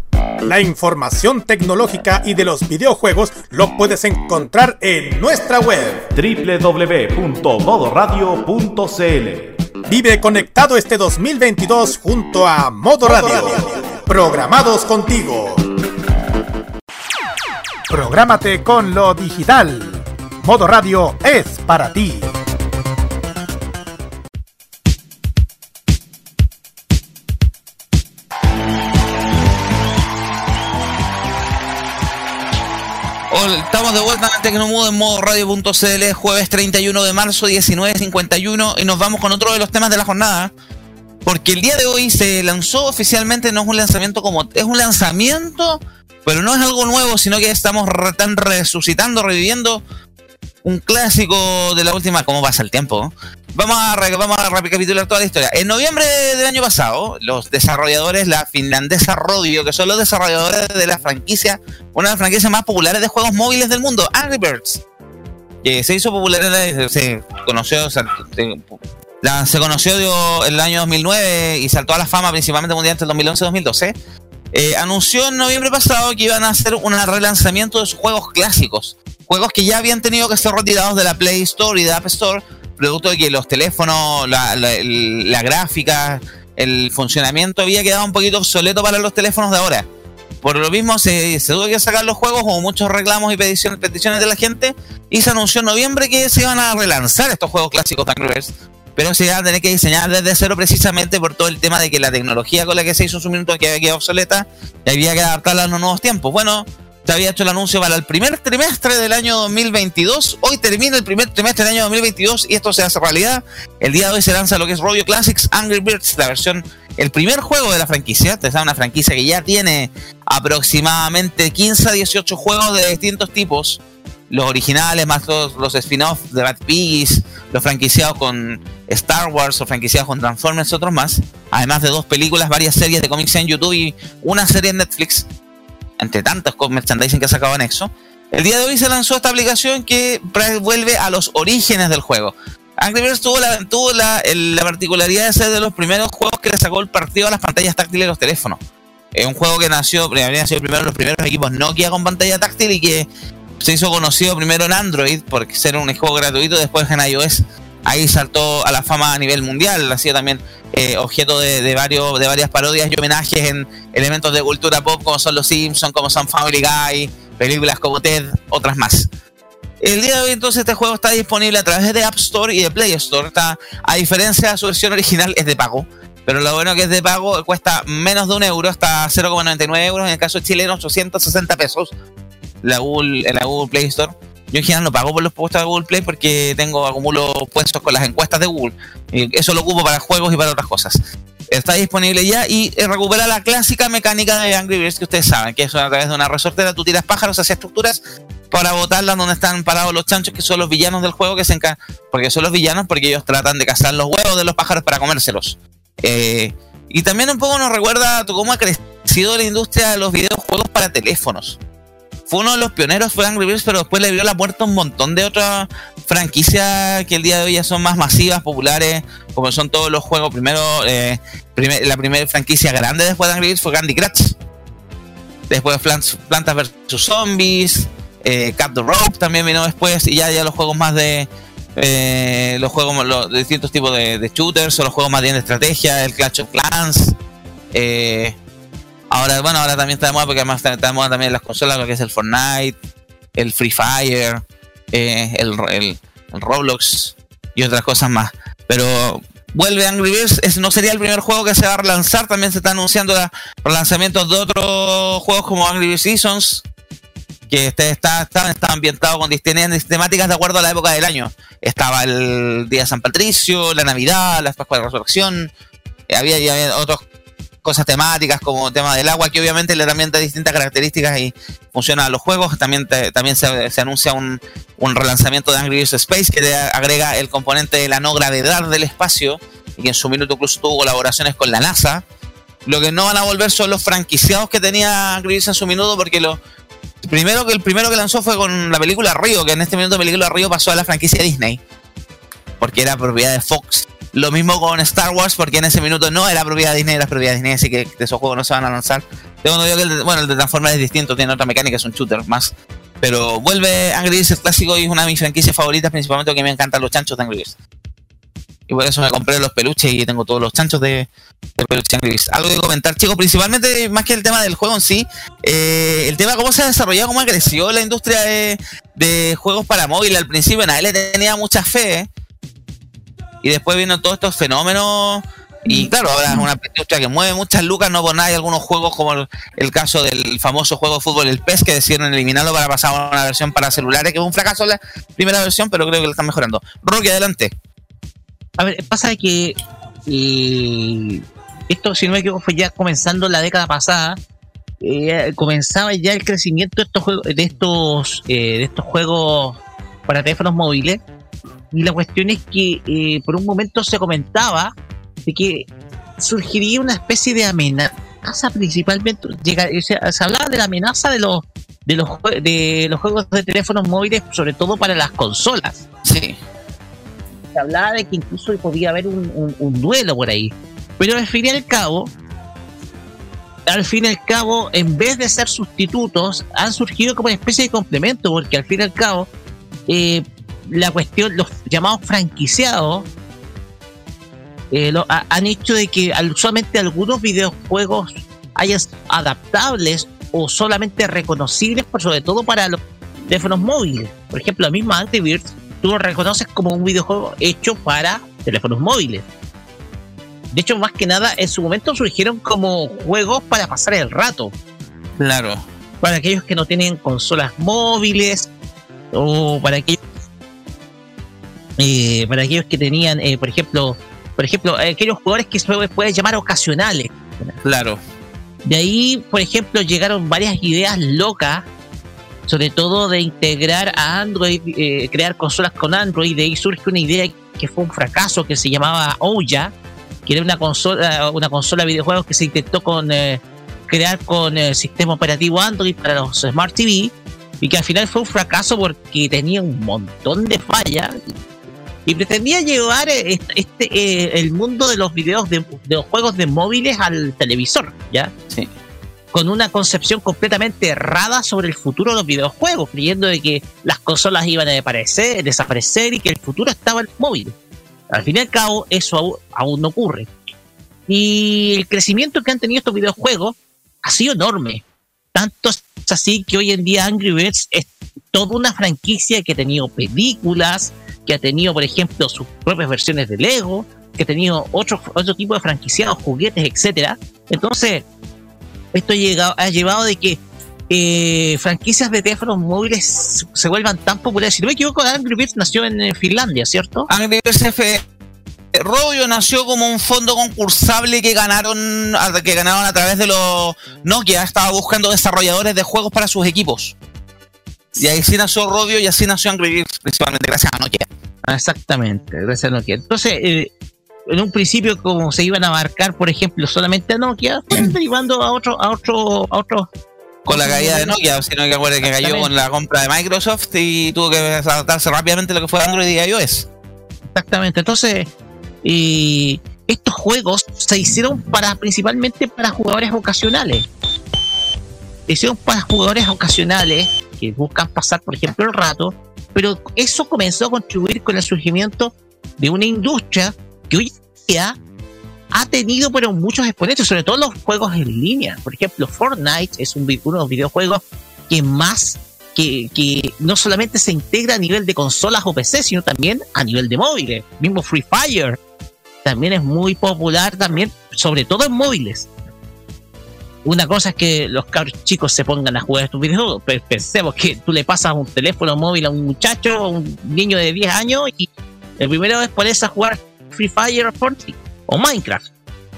La información tecnológica y de los videojuegos lo puedes encontrar en nuestra web. www.modoradio.cl Vive conectado este 2022 junto a Modo Radio. Programados contigo. Prográmate con lo digital. Modo Radio es para ti. Estamos de vuelta en Tecnomudo en modo radio.cl, jueves 31 de marzo, 19.51, y nos vamos con otro de los temas de la jornada. Porque el día de hoy se lanzó oficialmente, no es un lanzamiento como. Es un lanzamiento, pero no es algo nuevo, sino que estamos tan resucitando, reviviendo un clásico de la última. ¿Cómo pasa el tiempo? Vamos a, vamos a recapitular toda la historia. En noviembre del año pasado, los desarrolladores, la finlandesa Rodio, que son los desarrolladores de la franquicia, una de las franquicias más populares de juegos móviles del mundo, Angry Birds, que se hizo popular, en la- se conoció, se- conoció el año 2009 y saltó a la fama principalmente mundial entre el 2011 y 2012. eh, anunció en noviembre pasado que iban a hacer un relanzamiento de sus juegos clásicos. Juegos que ya habían tenido que ser retirados de la Play Store y de App Store, producto de que los teléfonos, la, la- la gráfica, el funcionamiento había quedado un poquito obsoleto para los teléfonos de ahora. Por lo mismo se, tuvo que sacar los juegos, hubo muchos reclamos y peticiones, de la gente, y se anunció en noviembre que se iban a relanzar estos juegos clásicos Angry Birds, pero se iban a tener que diseñar desde cero precisamente por todo el tema de que la tecnología con la que se hizo en su minuto que había quedado obsoleta y había que adaptarla a los nuevos tiempos. Bueno, se había hecho el anuncio para el primer trimestre del año 2022. Hoy termina el primer trimestre del año 2022 y esto se hace realidad. El día de hoy se lanza lo que es Rodeo Classics Angry Birds, la versión, el primer juego de la franquicia. Es una franquicia que ya tiene aproximadamente 15 a 18 juegos de distintos tipos. Los originales, más los, los spin-offs de Bad Piggies, los franquiciados con Star Wars o franquiciados con Transformers y otros más. Además de dos películas, varias series de cómics en YouTube y una serie en Netflix entre tantos merchandising que ha sacado Nexo, el día de hoy se lanzó esta aplicación que vuelve a los orígenes del juego. Angry Birds tuvo la particularidad de ser de los primeros juegos que le sacó el partido a las pantallas táctiles de los teléfonos. Es un juego que nació, habría sido primero los primeros equipos Nokia con pantalla táctil y que se hizo conocido primero en Android por ser un juego gratuito, después en iOS. Ahí saltó a la fama a nivel mundial, ha sido también eh, objeto de, varios, de varias parodias y homenajes en elementos de cultura pop como son Los Simpsons, como son Family Guy, películas como Ted, otras más. El día de hoy entonces este juego está disponible a través de App Store y de Play Store. A diferencia de su versión original, es de pago. Pero lo bueno que es de pago cuesta menos de un euro, hasta 0,99 euros. En el caso chileno, 860 pesos. La Google, en la Google Play Store. Yo en general no pago por los puestos de Google Play porque tengo acumulo puestos con las encuestas de Google. Y eso lo ocupo para juegos y para otras cosas. Está disponible ya y eh, recupera la clásica mecánica de Angry Birds que ustedes saben, que es a través de una resortera, tú tiras pájaros hacia estructuras para botarlas donde están parados los chanchos, que son los villanos del juego, que se encargan, porque son los villanos, porque ellos tratan de cazar los huevos de los pájaros para comérselos. Eh, y también un poco nos recuerda cómo ha crecido la industria de los videojuegos para teléfonos. Fue uno de los pioneros, fue Angry Birds, pero después le abrió la puerta a un montón de otras franquicias que el día de hoy ya son más masivas, populares, como son todos los juegos. Primero, eh, la primera franquicia grande después de Angry Birds fue Candy Crush. Después Plants, Plantas vs Zombies, eh, Cut the Rope también vino después, y ya, ya los juegos más de. eh, los juegos los distintos tipos de, de shooters o los juegos más bien de estrategia, el Clash of Clans. eh, ahora, bueno, ahora también está de moda porque además está, de moda también las consolas, lo que es el Fortnite, el Free Fire, eh, el, Roblox y otras cosas más. Pero vuelve Angry Birds, es, no sería el primer juego que se va a relanzar, también se está anunciando la- relanzamientos de otros juegos como Angry Birds Seasons, que este está, está, está ambientado con dis- tenían dis- temáticas de acuerdo a la época del año. Estaba el Día de San Patricio, la Navidad, la Pascua de Resurrección, eh, había, había otras cosas temáticas como el tema del agua, que obviamente le también da distintas características y funciona a los juegos. También, te- también se, se anuncia un, un relanzamiento de Angry Birds Space que le agrega el componente de la no gravedad del espacio y que en su minuto incluso tuvo colaboraciones con la NASA. Lo que no van a volver son los franquiciados que tenía Angry Birds en su minuto porque lo primero que el primero que lanzó fue con la película Río, que en este minuto la película Río pasó a la franquicia Disney porque era propiedad de Fox. Lo mismo con Star Wars, porque en ese minuto no era propiedad de Disney, era propiedad de Disney, así que esos juegos no se van a lanzar. Tengo que el de, bueno, el de Transformers es distinto, tiene otra mecánica, es un shooter más. Pero vuelve Angry Birds el clásico y es una de mis franquicias favoritas, principalmente porque me encantan los chanchos de Angry Birds. Y por eso me compré los peluches y tengo todos los chanchos de, de Angry. Algo que comentar, chicos, principalmente más que el tema del juego en sí, eh, el tema cómo se ha desarrollado, cómo ha crecido la industria de, de juegos para móvil. Al principio nadie le tenía mucha fe, ¿eh? Y después vino todos estos fenómenos. Y claro, ahora es una industria que mueve muchas lucas, no por nada hay algunos juegos como el, el caso del famoso juego de fútbol, el PES, que decidieron eliminarlo para pasar a una versión para celulares, que fue un fracaso la primera versión, pero creo que lo están mejorando. Rocky, adelante. A ver, pasa que eh, esto, si no me equivoco, fue ya comenzando la década pasada. eh, comenzaba ya el crecimiento de estos juegos, de estos, eh, de estos juegos para teléfonos móviles. Y la cuestión es que eh, por un momento se comentaba de que surgiría una especie de amenaza principalmente. llega- se, se hablaba de la amenaza de los de los de los juegos de teléfonos móviles, sobre todo para las consolas. Sí. Se hablaba de que incluso podía haber un, un- un duelo por ahí. Pero al fin y al cabo, al fin y al cabo, en vez de ser sustitutos, han surgido como una especie de complemento, porque al fin y al cabo, eh, la cuestión, los llamados franquiciados, eh, lo- ha- han hecho de que usualmente algunos videojuegos hayan adaptables o solamente reconocibles, por sobre todo para los teléfonos móviles. Por ejemplo, la misma Angry Birds, tú lo reconoces como un videojuego hecho para teléfonos móviles. De hecho, más que nada, en su momento surgieron como juegos para pasar el rato. Claro. Para aquellos que no tienen consolas móviles o para aquellos, eh, para aquellos que tenían, eh, por ejemplo, por ejemplo, eh, aquellos jugadores que se pueden llamar ocasionales. Claro. De ahí, por ejemplo, llegaron varias ideas locas, sobre todo de integrar a Android, eh, crear consolas con Android. De ahí surge una idea que fue un fracaso que se llamaba Ouya, que era una consola, una consola de videojuegos que se intentó con eh, crear con el sistema operativo Android para los Smart TV y que al final fue un fracaso porque tenía un montón de fallas y pretendía llevar eh, este, este, eh, el mundo de los videos de, de los juegos de móviles al televisor, ¿ya? Sí. Con una concepción completamente errada sobre el futuro de los videojuegos, creyendo de que las consolas iban a desaparecer, desaparecer y que el futuro estaba en el móvil. Al fin y al cabo, eso aún, aún no ocurre. Y el crecimiento que han tenido estos videojuegos ha sido enorme. Tanto es así que hoy en día Angry Birds es toda una franquicia que ha tenido películas, que ha tenido, por ejemplo, sus propias versiones de Lego, que ha tenido otro, otro tipo de franquiciados, juguetes, etcétera. Entonces, esto ha, llegado, ha llevado de que eh, franquicias de teléfonos móviles se vuelvan tan populares. Si no me equivoco, Angry Birds nació en eh, Finlandia, ¿cierto? Angry Birds F. Robio nació como un fondo concursable que ganaron, que ganaron a través de los Nokia. Estaba buscando desarrolladores de juegos para sus equipos. Y así nació Robio y así nació Angry Birds, principalmente gracias a Nokia. Ah, Exactamente, gracias a Nokia. Entonces, eh, en un principio, como se iban a abarcar, por ejemplo, solamente a Nokia, fueron derivando a otro, a otro, a otros con la caída de Nokia, sino que acuérdate que cayó con la compra de Microsoft y tuvo que adaptarse rápidamente a lo que fue Android y iOS. Exactamente. Entonces, y estos juegos se hicieron para principalmente para jugadores ocasionales. Se hicieron para jugadores ocasionales que buscan pasar, por ejemplo, el rato, pero eso comenzó a contribuir con el surgimiento de una industria que hoy día ha tenido pero muchos exponentes, sobre todo los juegos en línea. Por ejemplo, Fortnite es un, uno de los videojuegos que más, que, que no solamente se integra a nivel de consolas o PC, sino también a nivel de móviles. Mismo Free Fire también es muy popular también, sobre todo en móviles. Una cosa es que los chicos se pongan a jugar estos videojuegos, pero pensemos que tú le pasas un teléfono móvil a un muchacho, a un niño de 10 años, y el primero es ponerse a jugar Free Fire o Fortnite o Minecraft.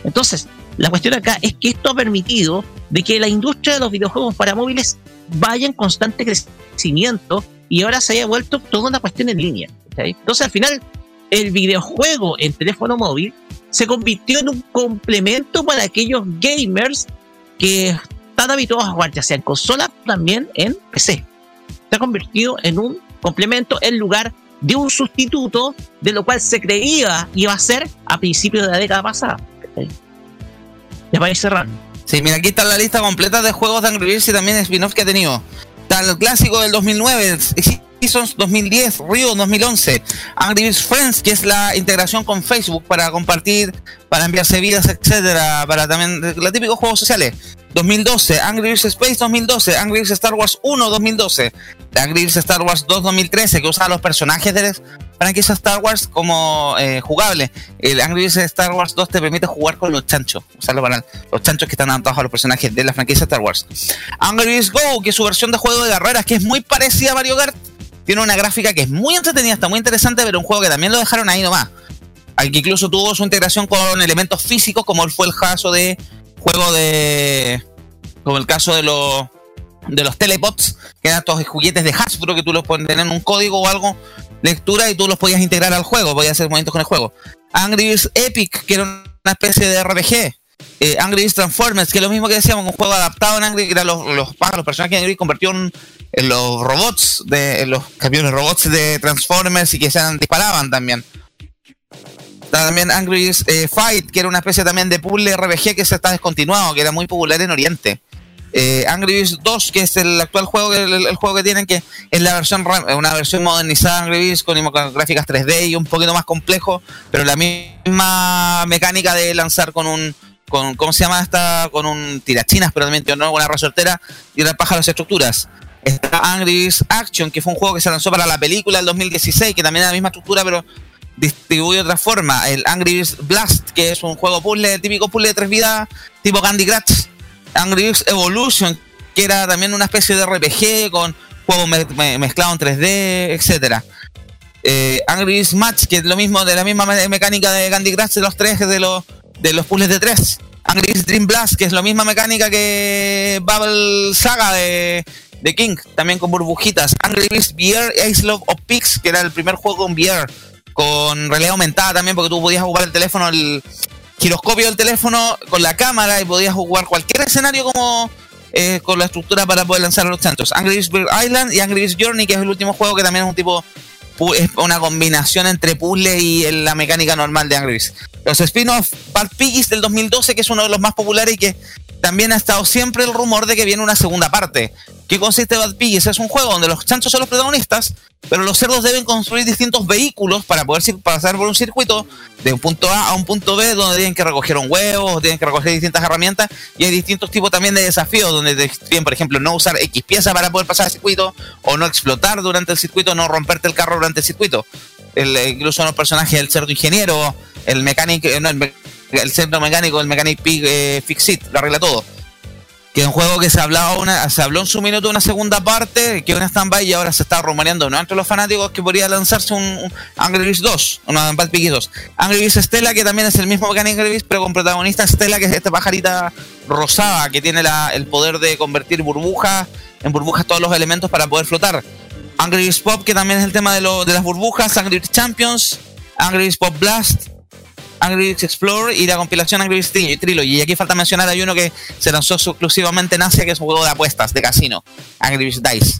Entonces, la cuestión acá es que esto ha permitido de que la industria de los videojuegos para móviles vaya en constante crecimiento y ahora se haya vuelto toda una cuestión en línea. Entonces, al final, el videojuego en teléfono móvil se convirtió en un complemento para aquellos gamers que están habituados a jugar, ya sea en consola, también en PC. Se ha convertido en un complemento en lugar de un sustituto de lo cual se creía iba a ser a principios de la década pasada. Ya para cerrando. Sí, mira, aquí está la lista completa de juegos de Angry Birds y también spin-off que ha tenido. Está el clásico del 2009, Seasons 2010, Rio 2011, Angry Birds Friends, que es la integración con Facebook para compartir, para enviarse vidas, etcétera, para también los típicos juegos sociales. 2012, Angry Birds Space 2012, Angry Birds Star Wars 1 2012, Angry Birds Star Wars 2 2013, que usa los personajes de franquicia Star Wars como eh, jugable. El Angry Birds Star Wars 2 te permite jugar con los chanchos, usarlo para los chanchos que están adaptados a los personajes de la franquicia Star Wars. Angry Birds Go, que es su versión de juego de carreras, que es muy parecida a Mario Kart, tiene una gráfica que es muy entretenida, está muy interesante, pero un juego que también lo dejaron ahí nomás. Al que incluso tuvo su integración con elementos físicos, como fue el caso de juego de. como el caso de los de los telepods, que eran estos juguetes de Hasbro que tú los tener en un código o algo, lectura y tú los podías integrar al juego, podías hacer movimientos con el juego. Angry Birds Epic, que era una especie de RPG. Eh, Angry Birds Transformers, que es lo mismo que decíamos, un juego adaptado en Angry, que eran los, los los personajes de Angry convirtieron en, los robots, de los camiones robots de Transformers y que se disparaban también. También Angry Birds eh, Fight, que era una especie también de puzzle RPG que se está descontinuado, que era muy popular en Oriente. Eh, Angry Birds 2, que es el actual juego, el, juego que tienen, que es la versión ra- una versión modernizada de Angry Birds con, con gráficas 3D y un poquito más complejo, pero la misma mecánica de lanzar con un con ¿cómo se llama esta? con un tirachinas, pero también tiene una resortera y una paja las estructuras. Está Angry Birds Action, que fue un juego que se lanzó para la película del 2016, que también es la misma estructura, pero distribuye de otra forma. El Angry Birds Blast, que es un juego puzzle, típico puzzle de tres vidas, tipo Candy Crush. Angry Birds Evolution, que era también una especie de RPG con juegos me- me- mezclados en 3D, etcétera. Eh, Angry Birds Match, que es lo mismo de la misma me- mecánica de Candy Crush de los tres, de los de los puzzles de tres. Angry Birds Dream Blast, que es la misma mecánica que Bubble Saga de, de King, también con burbujitas. Angry Birds VR Ace Love of Pigs, que era el primer juego con VR, con realidad aumentada también, porque tú podías jugar el teléfono, el giroscopio del teléfono con la cámara y podías jugar cualquier escenario como eh, con la estructura para poder lanzar los chanchos. Angry Birds Island y Angry Birds Journey, que es el último juego que también es un tipo es una combinación entre puzzle y la mecánica normal de Angry Birds. Los spin-off Bad Piggies del 2012, que es uno de los más populares y que también ha estado siempre el rumor de que viene una segunda parte. ¿Qué consiste Bad Piggies? Es un juego donde los chanchos son los protagonistas, pero los cerdos deben construir distintos vehículos para poder pasar por un circuito de un punto A a un punto B, donde tienen que recoger un huevo, tienen que recoger distintas herramientas, y hay distintos tipos también de desafíos, donde piden, por ejemplo, no usar X pieza para poder pasar el circuito, o no explotar durante el circuito, no romperte el carro durante el circuito. El, eh, incluso los personajes del cerdo ingeniero, el mecánico, eh, el cerdo mecánico, el mechanic eh, fixit, lo arregla todo que es un juego que se hablaba una, se habló en su minuto una segunda parte, que en stand-by y ahora se está rumoreando ¿no? entre los fanáticos que podría lanzarse un, Angry Birds 2, una Bad Piggies 2. Angry Birds Stella, que también es el mismo mecánico Angry Birds, pero con protagonista Stella, que es esta pajarita rosada, que tiene el poder de convertir burbujas en burbujas todos los elementos para poder flotar. Angry Birds Pop, que también es el tema de, lo- de las burbujas, Angry Birds Champions, Angry Birds Pop Blast, Angry Birds Explore y la compilación Angry Birds Tri- Trilogy. Y aquí falta mencionar hay uno que se lanzó exclusivamente en Asia, que es un juego de apuestas, de casino, Angry Birds Dice.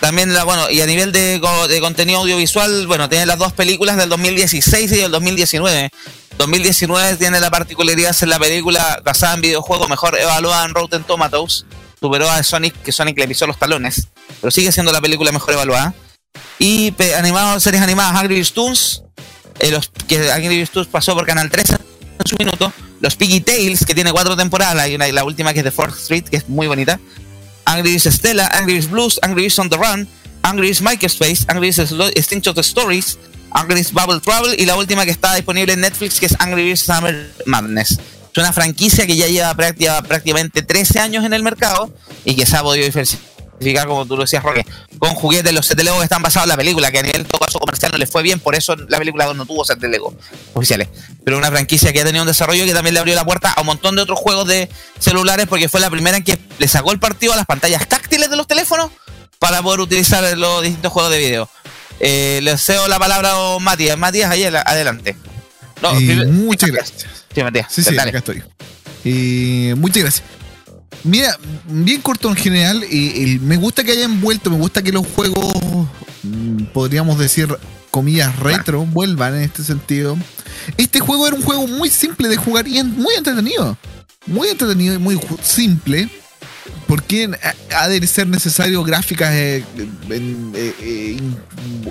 También, bueno, y a nivel de, co- de contenido audiovisual, bueno, tiene las dos películas del 2016 y del 2019. 2019 tiene la particularidad de ser la película basada en videojuegos mejor evaluada en Rotten Tomatoes. Superó a Sonic, que Sonic le pisó los talones, pero sigue siendo la película mejor evaluada. Y animados, series animadas Angry Birds Toons, eh, los, que Angry Birds Toons pasó por Canal 13 en su minuto. Los Piggy Tales, que tiene cuatro temporadas, y la última que es de Fourth Street, que es muy bonita. Angry Birds Stella, Angry Birds Blues, Angry Birds on the Run, Angry Birds Microspace, Angry Birds Slo- Extinct of the Stories, Angry Birds Bubble Trouble y la última que está disponible en Netflix que es Angry Birds Summer Madness. Es una franquicia que ya lleva práct- lleva prácticamente 13 años en el mercado y que se ha podido diversificar, como tú lo decías, Roque, con juguetes, los set de Lego que están basados en la película, que a nivel todo caso comercial no le fue bien, por eso la película 2 no tuvo set de Lego oficiales. Pero una franquicia que ha tenido un desarrollo que también le abrió la puerta a un montón de otros juegos de celulares, porque fue la primera en que le sacó el partido a las pantallas táctiles de los teléfonos para poder utilizar los distintos juegos de video. Eh, le cedo la palabra a Matías. Matías, ahí adelante. No, Eh, muchas gracias. *laughs* Sí, Matías. Sí, sí, dale. acá estoy. Eh, muchas gracias. Mira, bien corto en general, el- me gusta que hayan vuelto, me gusta que los juegos, mm, podríamos decir, comillas, retro, vuelvan en este sentido. Este juego era un juego muy simple de jugar y muy entretenido. Muy entretenido y muy simple. Porque ha de ser necesario gráficas eh, en, eh, eh, in-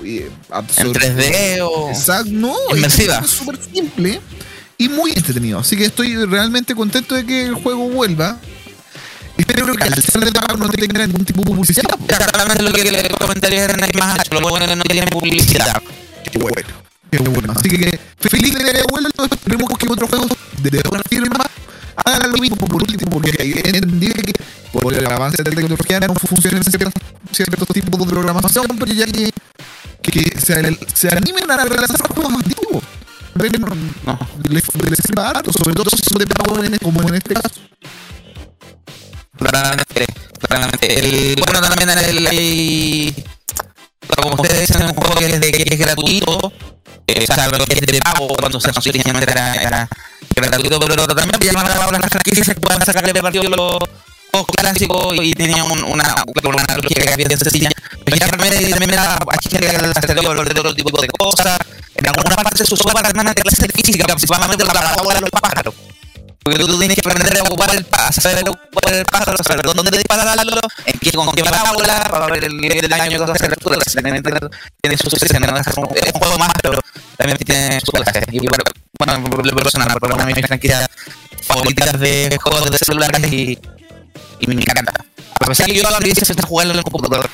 eh, En 3D o Exacto, no, inmersiva. es súper simple y muy entretenido. Así que estoy realmente contento de que el juego vuelva. Espero que al ser de pago no tenga ningún tipo de publicidad. Exactamente lo que le comentaría era Nike más lo bueno es que no tiene publicidad. Qué bueno. Qué bueno. Así que feliz de que haya vuelto. Esperemos que otros juegos de otra firma hagan lo mismo por último, porque entendí que por el avance de la tecnología no funcionan ciertos, ciertos tipos de programación, pero ya que, que se, se animen a realizar juegos antiguos. No. Les, les sirva harto, sobre todo si son de pago como en este caso. Claramente, claramente. El, bueno, también el, hay- como ustedes un juego que es, de- que es gratuito. eh, que es de pago cuando se anunció originalmente era, era gratuito, pero también las franquicias que puedan sacarle partido los juegos clásicos y tenía un, una, una que había bien sencilla. Pero ya también, era hacer otro tipo de cosas. En alguna parte se usó para temas de clase de física, principalmente la bola de los pájaros. Porque tú tienes que aprender a ocupar el pájaro, saber ocupar el pájaro, saber dónde dispararlo, en qué, con qué parábola, para ver el nivel de daño que vas a hacer altura. Tiene sus ¿no? es un juego más, pero también tiene sus cosas. Bueno, lo personal, por una de mis franquicias favoritas de juegos de celulares y, y me encanta. A pesar de que yo la experiencia es jugarlo en el computador.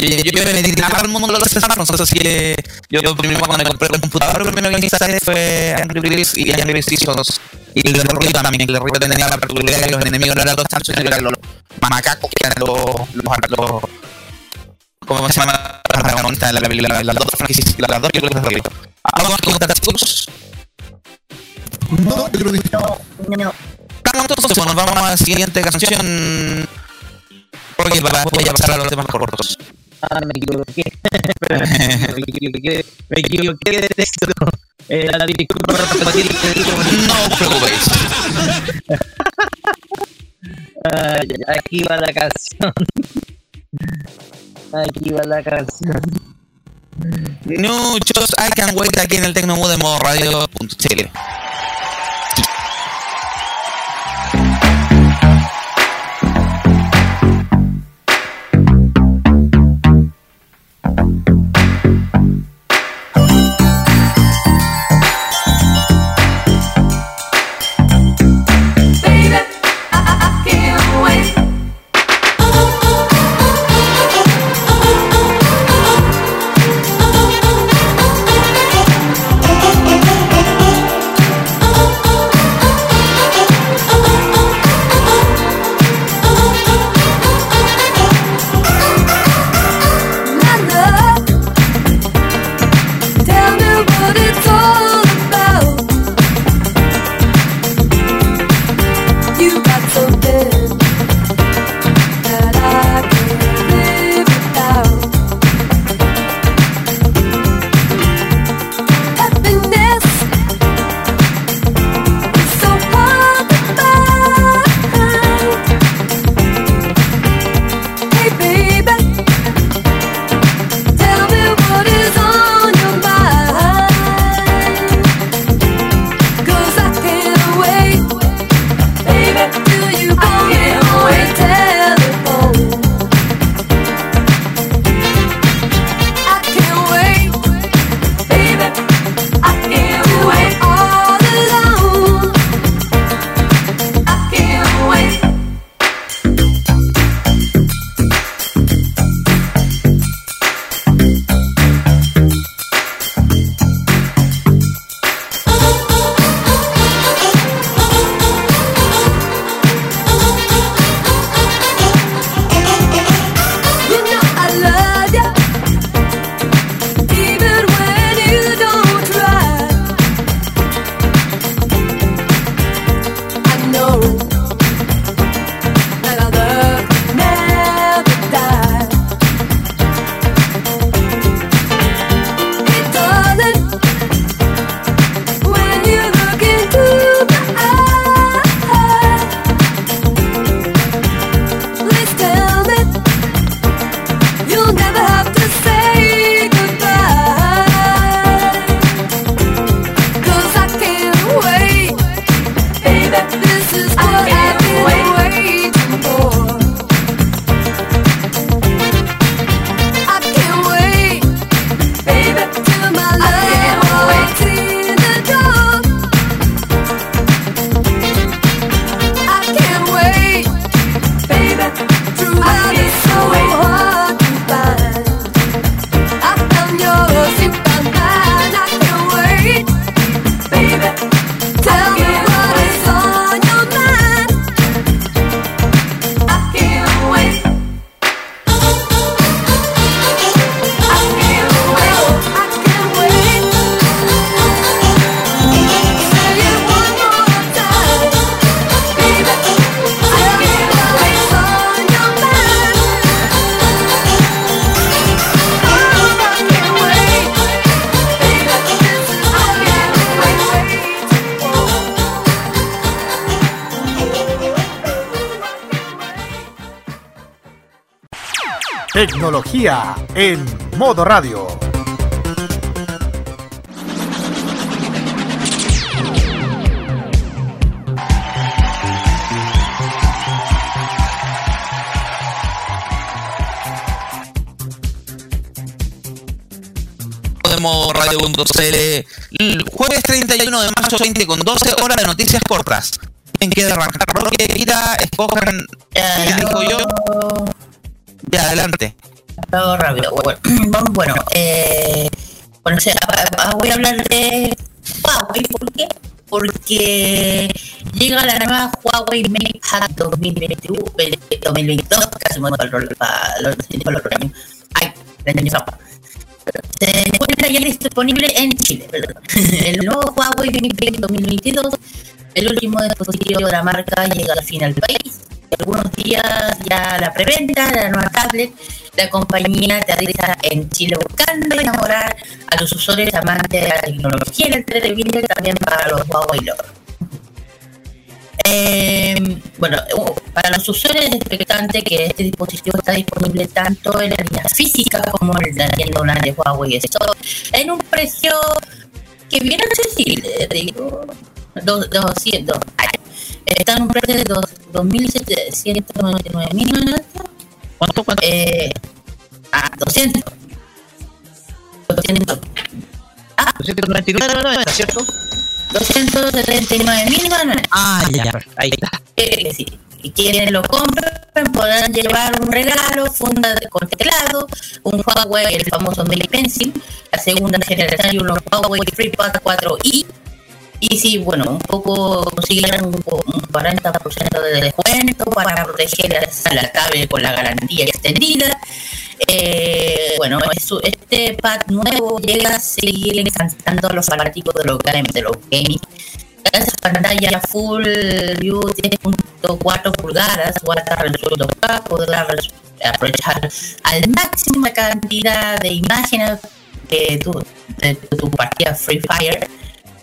Yo, yo me metí al mundo de los smartphones, así que yo, yo primero cuando me compré el computador, lo primero que instalé fue Angry Birds y Angry Birds Seasons. Y el de Río también, el de Río tenía la particularidad que los enemigos no eran los chanchos, sino que eran los macacos, que eran los, los, ¿cómo se llama? Los protagonistas de la película, las dos franquicias, las dos películas de Río. ¿Algo más que contar, chicos? No, yo creo que No. Claro, entonces, bueno, vamos a la siguiente canción. Porque voy a pasar a los temas cortos. Ah, me equivoqué. *laughs* me equivoqué. Me equivoqué de texto. Eh, la disculpa por repetir el título. No os preocupéis. Ah, aquí va la canción. Aquí va la canción. Muchos I Can Wait aquí en el Tecnomood de modo radio.cl. Tecnología en modo radio. radio.cl. Jueves 31 de marzo 20 con 12 horas de noticias cortas. ¿Quién quiere arrancar? Porque mira, escojan. ¿Quién dijo yo? Ya, adelante. Todo rápido. Bueno, *clears throat* bueno, eh, bueno, sea, ah, ah, voy a hablar de Huawei. ¿Por qué? Porque llega la nueva Huawei MatePad 2021, eh, 2022, casi me para para los para el otro año. Ay, el año. Se encuentra ya disponible en Chile. *laughs* El nuevo Huawei Mate 2022, el último dispositivo de la marca, llega al fin al país. Algunos días ya la preventa de la nueva tablet, la compañía aterriza en Chile buscando enamorar a los usuarios amantes de la tecnología y el entretenimiento también para los Huawei lovers. Eh, bueno, uh, para los usuarios es expectante que este dispositivo está disponible tanto en la línea física como en la tienda online de Huawei Store en un precio que bien accesible, digo, dos- 200. Ay, Está en un precio de dos- 2.799 mil. ¿Cuánto, cuánto? Eh, ah, 200. 200. 299, ¿cierto? 279 mil Ah, ya, ya, ahí está. Y quienes lo compren podrán llevar un regalo, funda de- con teclado, un Huawei, el famoso Mate Pencil, la segunda generación y unos Huawei FreePad 4i. Y si, bueno, un poco consiguieran un, un 40% de descuento para proteger a la tablet con la garantía extendida. Eh, bueno, este pad nuevo llega a seguir encantando a los fanáticos de los, game- de los gaming pantalla Full View 10.4 pulgadas o alta resolución 2K podrá aprovechar al máximo la cantidad de imágenes de tu, de tu partida Free Fire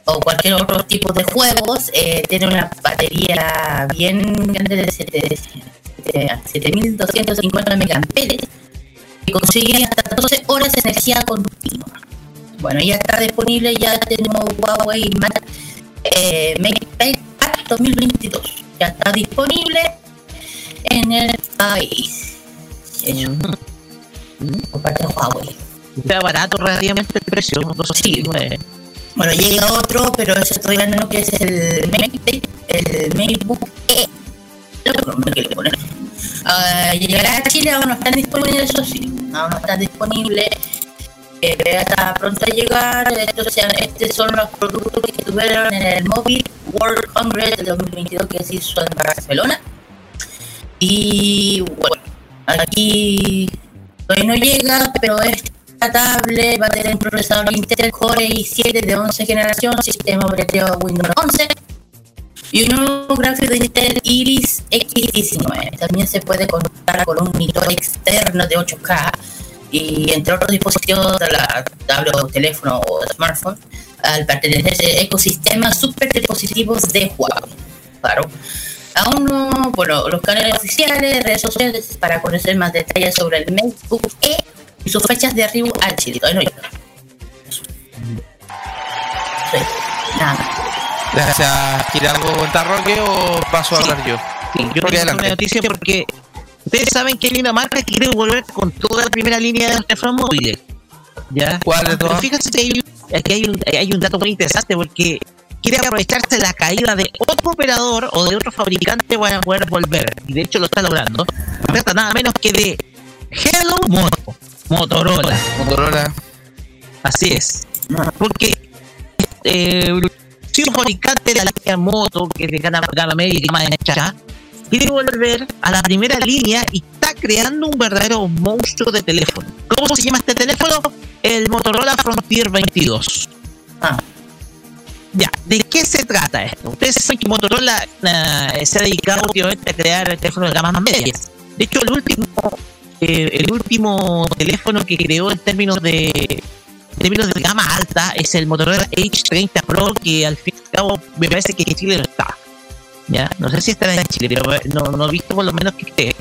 o cualquier otro tipo de juegos. eh, tiene una batería bien grande de siete- de 7250 mAh y consigue hasta 12 horas de energía continua. Bueno, ya está disponible, ya tenemos Huawei Mate eh, MatePad 2022. Ya está disponible en el país. Hecho. Por parte de Huawei. Está barato relativamente el precio, 269. Bueno, llega otro, pero ese todavía no que es el MatePad, el MateBook E. Ah, llegará a Chile, aún no están disponibles, eso sí. Aún no están disponibles. Eh, está pronto a llegar. Estos, estos son los productos que tuvieron en el Mobile World Congress del 2022 que se hizo en Barcelona. Y bueno, aquí todavía no llega, pero esta tablet va a tener un procesador Intel Core i7 de 11 generación, sistema operativo Windows 11 y un nuevo gráfico de Intel Iris X19. También se puede contar con un monitor externo de 8K y entre otros dispositivos de la tablet o teléfono o smartphone al pertenecer al ecosistema super dispositivos de Huawei. Claro. Aún no, bueno, los canales oficiales, redes sociales para conocer más detalles sobre el MacBook E y sus fechas de arribo a Chile. Todavía no. Sí, nada. Gracias, ¿quiere algo contar Roque o paso a Sí. hablar yo? Sí, yo tengo una noticia porque ustedes saben que Dinamarca quiere volver con toda la primera línea de los teléfonos móviles. ¿Ya? ¿Cuál de Pero todas? fíjense que hay, aquí hay un, hay un dato muy interesante porque quiere aprovecharse la caída de otro operador o de otro fabricante para poder volver. Y de hecho lo está logrando. Trata nada menos que de Hello Moto, Motorola. Motorola. Así es. Porque eh, si un fabricante de la línea moto que de gana, gana media y gama ancha quiere volver a la primera línea y está creando un verdadero monstruo de teléfono. ¿Cómo se llama este teléfono? El Motorola Frontier 22. Ah. Ya, ¿de qué se trata esto? Ustedes saben que Motorola eh, se ha dedicado últimamente a crear teléfonos de gamas más medias. De hecho, el último, eh, el último teléfono que creó en términos de términos de gama alta es el Motorola H30 Pro que al fin y al cabo me parece que en Chile no está. Ya, no sé si estará en Chile, pero no, no he visto por lo menos que esté.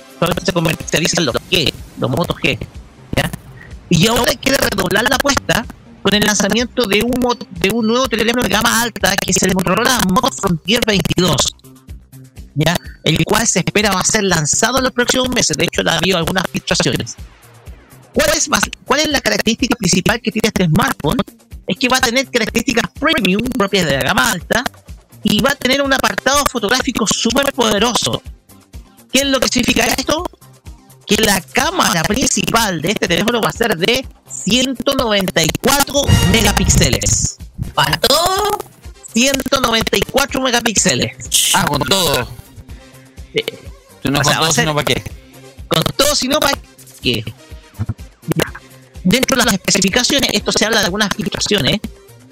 Se comercializan los G, los Moto G. Y ahora quiere redoblar la apuesta con el lanzamiento de un, de un nuevo teléfono de gama alta que es el Motorola Moto Frontier 22. ¿Ya? El cual se espera va a ser lanzado en los próximos meses. De hecho, ha habido algunas filtraciones. ¿Cuál es, más- ¿Cuál es la característica principal que tiene este smartphone? Es que va a tener características premium propias de la gama alta y va a tener un apartado fotográfico súper poderoso. ¿Qué es lo que significa esto? Que la cámara principal de este teléfono va a ser de 194 megapíxeles. ¿Cuánto? 194 megapíxeles. Ah, con todo. Si no O con sea, todo, sino para qué. con todo, sino para qué. Ya. Dentro de las especificaciones, esto se habla de algunas filtraciones.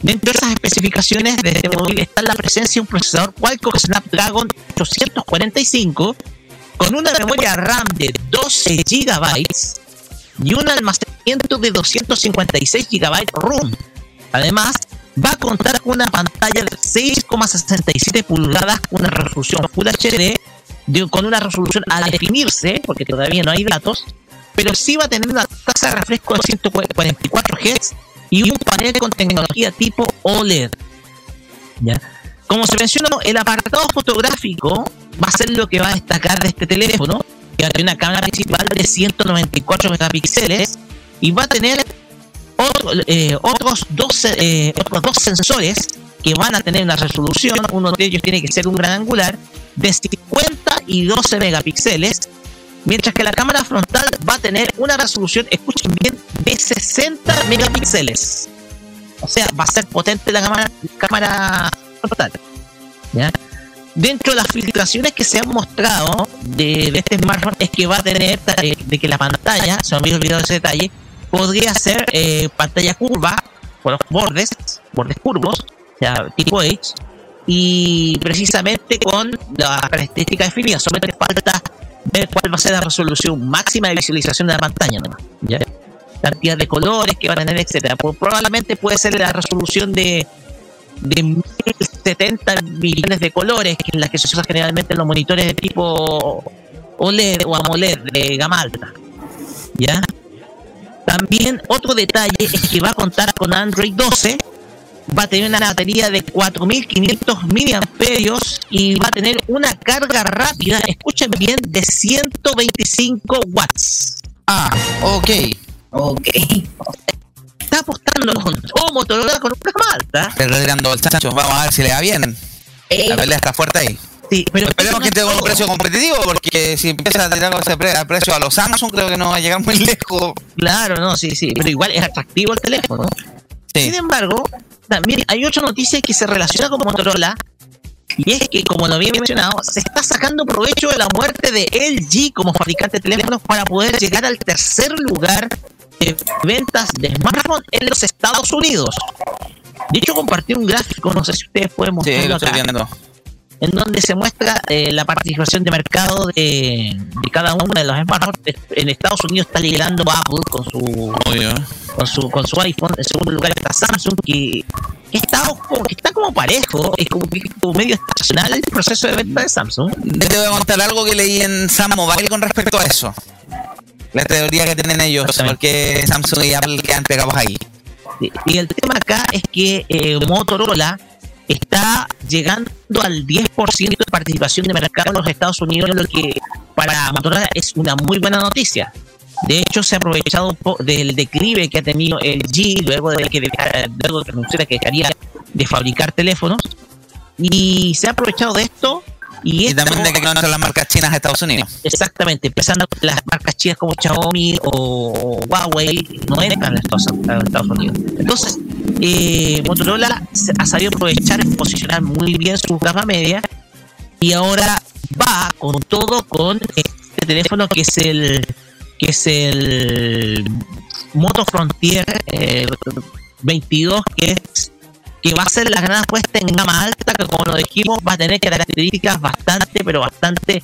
Dentro de esas especificaciones de este móvil está la presencia de un procesador Qualcomm Snapdragon 845 con una memoria RAM de 12 GB y un almacenamiento de 256 GB ROM. Además, va a contar con una pantalla de 6,67 pulgadas con una resolución Full HD con una resolución a definirse, porque todavía no hay datos, pero sí va a tener una tasa de refresco de 144 Hz y un panel con tecnología tipo OLED. ¿Ya? Como se mencionó, el apartado fotográfico va a ser lo que va a destacar de este teléfono, que va a tener una cámara principal de 194 megapíxeles y va a tener otro- eh, otros, dos, eh, otros dos sensores que van a tener una resolución, uno de ellos tiene que ser un gran angular de 50 y 12 megapíxeles, mientras que la cámara frontal va a tener una resolución, escuchen bien, de 60 megapíxeles. O sea, va a ser potente la cámara, cámara frontal. Dentro de las filtraciones que se han mostrado de, de este smartphone es que va a tener eh, de que la pantalla, se me había olvidado ese detalle, podría ser eh, pantalla curva por los bordes, bordes curvos, sea, tipo H, y precisamente con la característica definida. Solamente falta ver cuál va a ser la resolución máxima de visualización de la pantalla, nomás, ¿ya? cantidad de colores que van a tener, etcétera. Probablemente puede ser la resolución de de 1070 millones de colores, que es la que se usa generalmente en los monitores de tipo OLED o AMOLED de gama alta. ¿Ya? También otro detalle es que va a contar con Android 12, va a tener una batería de 4500 miliamperios y va a tener una carga rápida, escuchen bien, de 125 watts. Ah, ok. Ok. Está apostando con todo Motorola con una gama alta. Pero retirando el chancho, vamos a ver si le va bien. Ey, La pelea está fuerte ahí. Sí, pero Esperemos que tenga un precio competitivo, porque si empieza a tirar ese pre- a precio a los Samsung, creo que no va a llegar muy *laughs* lejos. Claro, no, sí, sí, pero igual es atractivo el teléfono. Sin Sí. embargo, también hay otra noticia que se relaciona con Motorola y es que, como lo había mencionado, se está sacando provecho de la muerte de LG como fabricante de teléfonos para poder llegar al tercer lugar de ventas de smartphones en los Estados Unidos. De hecho, compartí un gráfico, no sé si ustedes pueden Sí, mostrarlo lo estoy acá, viendo. En donde se muestra eh, la participación de mercado de, de cada uno de los smartphones. En Estados Unidos está liderando Apple con su Obvio. con su, con su iPhone. En segundo lugar está Samsung, que, está, como, está como parejo, es como, como medio estacional el proceso de venta de Samsung. Te voy a contar algo que leí en Sam Mobile con respecto a eso. La teoría que tienen ellos, porque Samsung y Apple quedan pegados ahí. Y, y el tema acá es que eh, Motorola está llegando al 10% de participación de mercado en los Estados Unidos, lo que para Motorola es una muy buena noticia. De hecho, se ha aprovechado del declive que ha tenido el G luego de que, luego de que dejaría de fabricar teléfonos y se ha aprovechado de esto y, también de que no entran las marcas chinas a Estados Unidos. Exactamente, empezando con las marcas chinas como Xiaomi o Huawei, no entran a Estados, Unidos. Entonces, eh, Motorola ha sabido aprovechar y posicionar muy bien su gama media y ahora va con todo con este teléfono que es el que es el Moto Frontier eh, 22 que es que va a ser la gran apuesta en gama alta, que como lo dijimos, va a tener características bastante, pero bastante,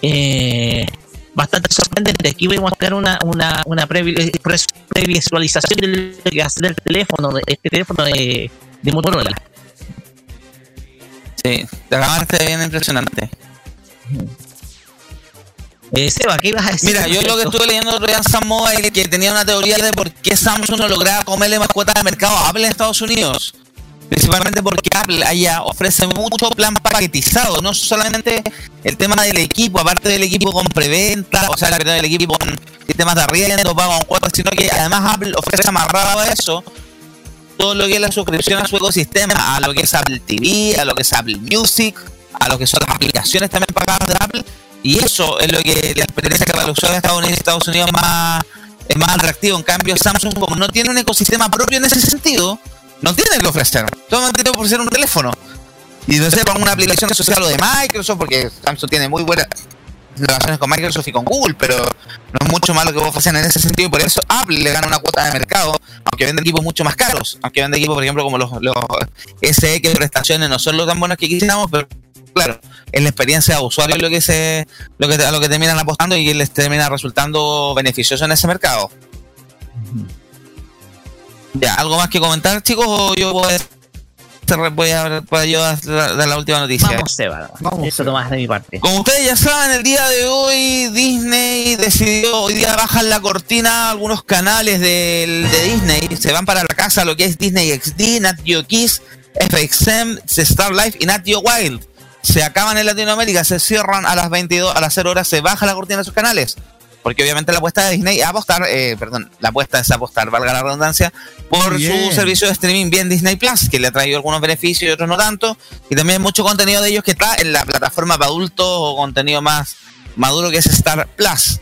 eh, bastante sorprendentes. Aquí voy a mostrar una, una, una pres- previsualización del, que va a ser el teléfono, de, este teléfono de, de Motorola. Sí, la cámara está bien impresionante. Eh, Seba, ¿qué ibas a decir? Mira, yo lo que estuve leyendo otro día en Sam Mobile que tenía una teoría de por qué Samsung no lograba comerle más cuotas de mercado a Apple en Estados Unidos. Principalmente porque Apple allá ofrece mucho plan paquetizado, no solamente el tema del equipo, aparte del equipo con preventa, o sea, el equipo con sistemas de arriendo, pago con cuotas, sino que además Apple ofrece amarrado a eso todo lo que es la suscripción a su ecosistema, a lo que es Apple TV, a lo que es Apple Music, a lo que son las aplicaciones también pagadas de Apple. Y eso es lo que la experiencia que para los usuarios de Estados Unidos, Estados Unidos es más, es más atractivo. En cambio, Samsung, como no tiene un ecosistema propio en ese sentido, no tiene que ofrecer. Solamente tiene que ofrecer un teléfono. Y no sé, con una aplicación social o de Microsoft, porque Samsung tiene muy buenas relaciones con Microsoft y con Google, pero no es mucho más lo que vos ofrecen en ese sentido y por eso Apple le gana una cuota de mercado, aunque vende equipos mucho más caros, aunque vende equipos, por ejemplo, como los, los SE, que prestaciones no son lo tan buenas que quisiéramos, pero claro, en la experiencia de usuario es lo que se, lo que, a lo que terminan apostando y les termina resultando beneficioso en ese mercado. Ya, ¿algo más que comentar, chicos? O yo voy a, voy a, voy a dar la, última noticia. Vamos, Seba. Eso nomás de mi parte. Como ustedes ya saben, el día de hoy Disney decidió, hoy día bajan la cortina algunos canales del- de Disney, se van para la casa lo que es Disney XD, Nat Geo Kids, FXM, Star Life y Nat Geo Wild. Se acaban en Latinoamérica, se cierran a las 22, a las 0 horas, se baja la cortina de esos canales. Porque obviamente la apuesta de Disney es apostar, eh, perdón, la apuesta es apostar, valga la redundancia, por Bien. su servicio de streaming bien Disney Plus, que le ha traído algunos beneficios y otros no tanto. Y también mucho contenido de ellos que está en la plataforma para adultos o contenido más maduro que es Star Plus.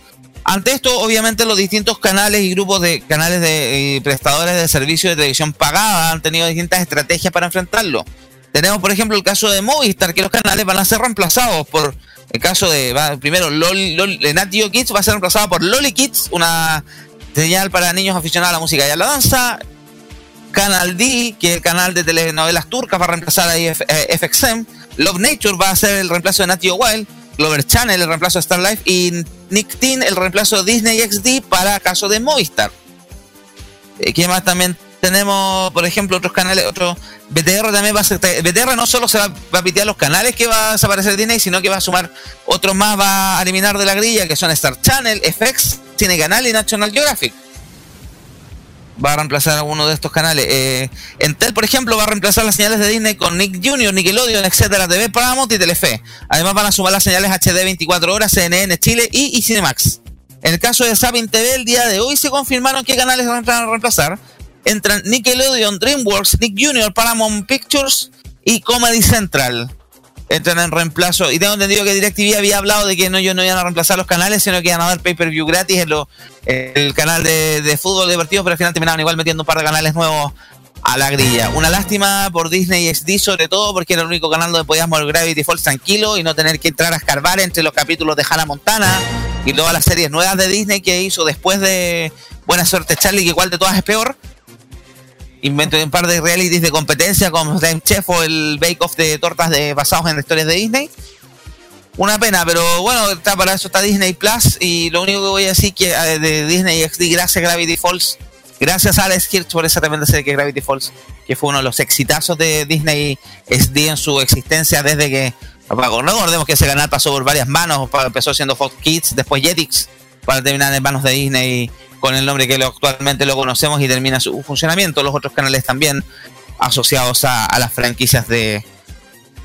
Ante esto, obviamente, los distintos canales y grupos de canales de eh, prestadores de servicios de televisión pagada han tenido distintas estrategias para enfrentarlo. Tenemos, por ejemplo, el caso de Movistar, que los canales van a ser reemplazados por el caso de, primero, LOL, LOL, Nat Geo Kids va a ser reemplazado por Loli Kids, una señal para niños aficionados a la música y a la danza. Canal D, que es el canal de telenovelas turcas, va a reemplazar a IF- eh, FXM. Love Nature va a ser el reemplazo de Nat Geo Wild. Clover Channel, el reemplazo de Star Life. Y Nick Teen, el reemplazo de Disney XD para caso de Movistar. Eh, ¿Qué más también tenemos, por ejemplo, otros canales, otros BTR también va a ser, BTR no solo se va, va a pitear los canales que va a desaparecer Disney, sino que va a sumar otros más, va a eliminar de la grilla, que son Star Channel, FX, Cine Canal y National Geographic. Va a reemplazar alguno de estos canales. Eh, Entel, por ejemplo, va a reemplazar las señales de Disney con Nick Jr., Nickelodeon, etcétera, TV Paramount y Telefe. Además van a sumar las señales HD 24 horas, CNN Chile y, Cinemax. En el caso de Sapin TV, el día de hoy se confirmaron qué canales van a reemplazar. Entran Nickelodeon, DreamWorks, Nick Jr., Paramount Pictures y Comedy Central. Entran en reemplazo. Y tengo entendido que DirecTV había hablado de que no, ellos no iban a reemplazar los canales, sino que iban a dar pay-per-view gratis en el canal de, de fútbol deportivo, pero al final terminaron igual metiendo un par de canales nuevos a la grilla. Una lástima por Disney XD, sobre todo porque era el único canal donde podíamos ver Gravity Falls tranquilo y no tener que entrar a escarbar entre los capítulos de Hannah Montana y todas las series nuevas de Disney que hizo después de Buena Suerte Charlie, que igual de todas es peor. Invento un par de realities de competencia como Time Chef o el Bake Off de tortas de, basados en historias de Disney. Una pena, pero bueno, está, para eso está Disney Plus. Y lo único que voy a decir que eh, de Disney XD, gracias Gravity Falls, gracias a Alex Hirsch por esa tremenda serie que Gravity Falls, que fue uno de los exitazos de Disney XD en su existencia desde que. No recordemos que ese canal pasó por varias manos, empezó siendo Fox Kids, después Jetix, para terminar en manos de Disney con el nombre que actualmente lo conocemos y termina su funcionamiento. Los otros canales también asociados a, las franquicias de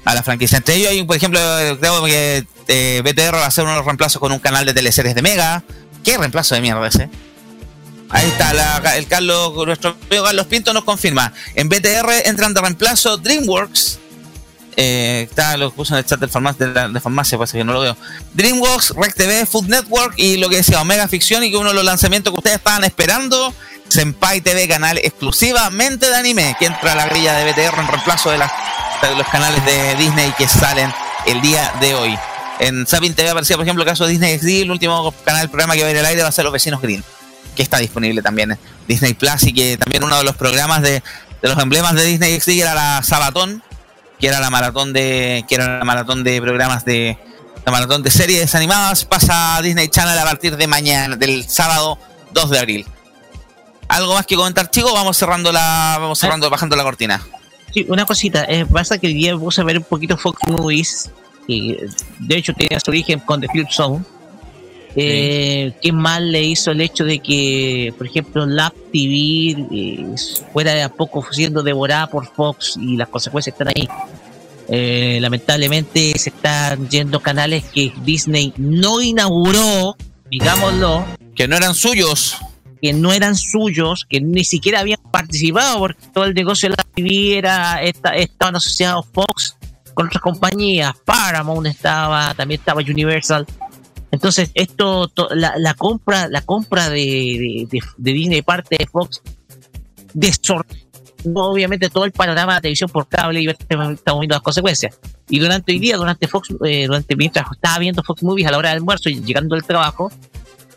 a las franquicias. Entre ellos hay, por ejemplo, creo que eh, BTR va a hacer unos reemplazos con un canal de teleseries de Mega. ¿Qué reemplazo de mierda ese? Ahí está, el Carlos, nuestro amigo Carlos Pinto nos confirma. En BTR entran de reemplazo DreamWorks. Eh, está, lo puso en el chat del farmacia, de, la, de farmacia, parece que no lo veo. DreamWorks, Rec TV, Food Network y lo que decía Omega Ficción y que uno de los lanzamientos que ustedes estaban esperando, Senpai TV, canal exclusivamente de anime, que entra a la grilla de BTR en reemplazo de, los canales de Disney que salen el día de hoy. En Sapin TV aparecía, por ejemplo, el caso de Disney XD, el último canal del programa que va a ir al aire va a ser Los Vecinos Green, que está disponible también en Disney Plus y que también uno de los programas de, de los emblemas de Disney XD era la Sabatón, que era la maratón de que era la maratón de programas de la maratón de series animadas pasa a Disney Channel a partir de mañana del sábado 2 de abril. ¿Algo más que comentar, chicos? Vamos cerrando la vamos cerrando bajando la cortina. Sí, una cosita, eh, pasa que hoy día puse a ver un poquito Fox Movies, y de hecho tiene su origen con The Flip Zone. Eh, ¿Qué mal le hizo el hecho de que, por ejemplo, Lab TV eh, fuera de a poco siendo devorada por Fox y las consecuencias están ahí? Eh, lamentablemente se están yendo canales que Disney no inauguró, digámoslo, que no eran suyos, que no eran suyos, que ni siquiera habían participado porque todo el negocio de la TV era esta- estaban asociados Fox con otras compañías, Paramount estaba, también estaba Universal. Entonces esto, to- la, compra, la compra de, de, de- de Disney parte de Fox desordenó obviamente todo el panorama de la televisión por cable y estamos viendo las consecuencias. Y durante hoy día, durante Fox, eh, durante mientras estaba viendo Fox Movies a la hora del almuerzo y llegando al trabajo,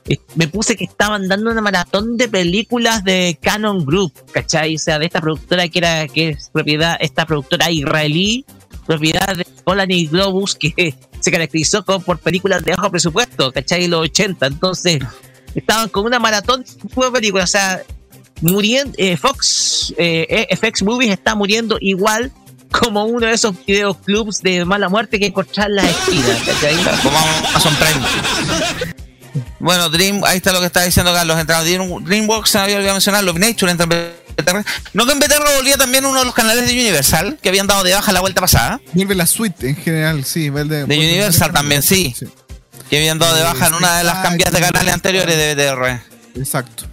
eh, me puse que estaban dando una maratón de películas de Canon Group, ¿cachai? O sea, de esta productora que era, que es propiedad, esta productora israelí, propiedad de Polanyi Globus, que *laughs* se caracterizó como por películas de bajo presupuesto, ¿cachai? Los 80. Entonces, estaban con una maratón de películas, o sea, muriendo, eh, Fox, eh, FX Movies está muriendo igual como uno de esos videoclubs de mala muerte que encontrar las esquinas, ¿cachai? Como Amazon Prime. Bueno, Dream, ahí está lo que está diciendo Carlos. Entra Dream- DreamWorks, se había olvidado mencionar, Love Nature entra No que en BTR volvía también uno de los canales de Universal, que habían dado de baja la vuelta pasada. Vuelve la suite en general, sí. De, De Universal también, sí. Que habían dado de baja en una de las cambias de canales anteriores de BTR. Exacto.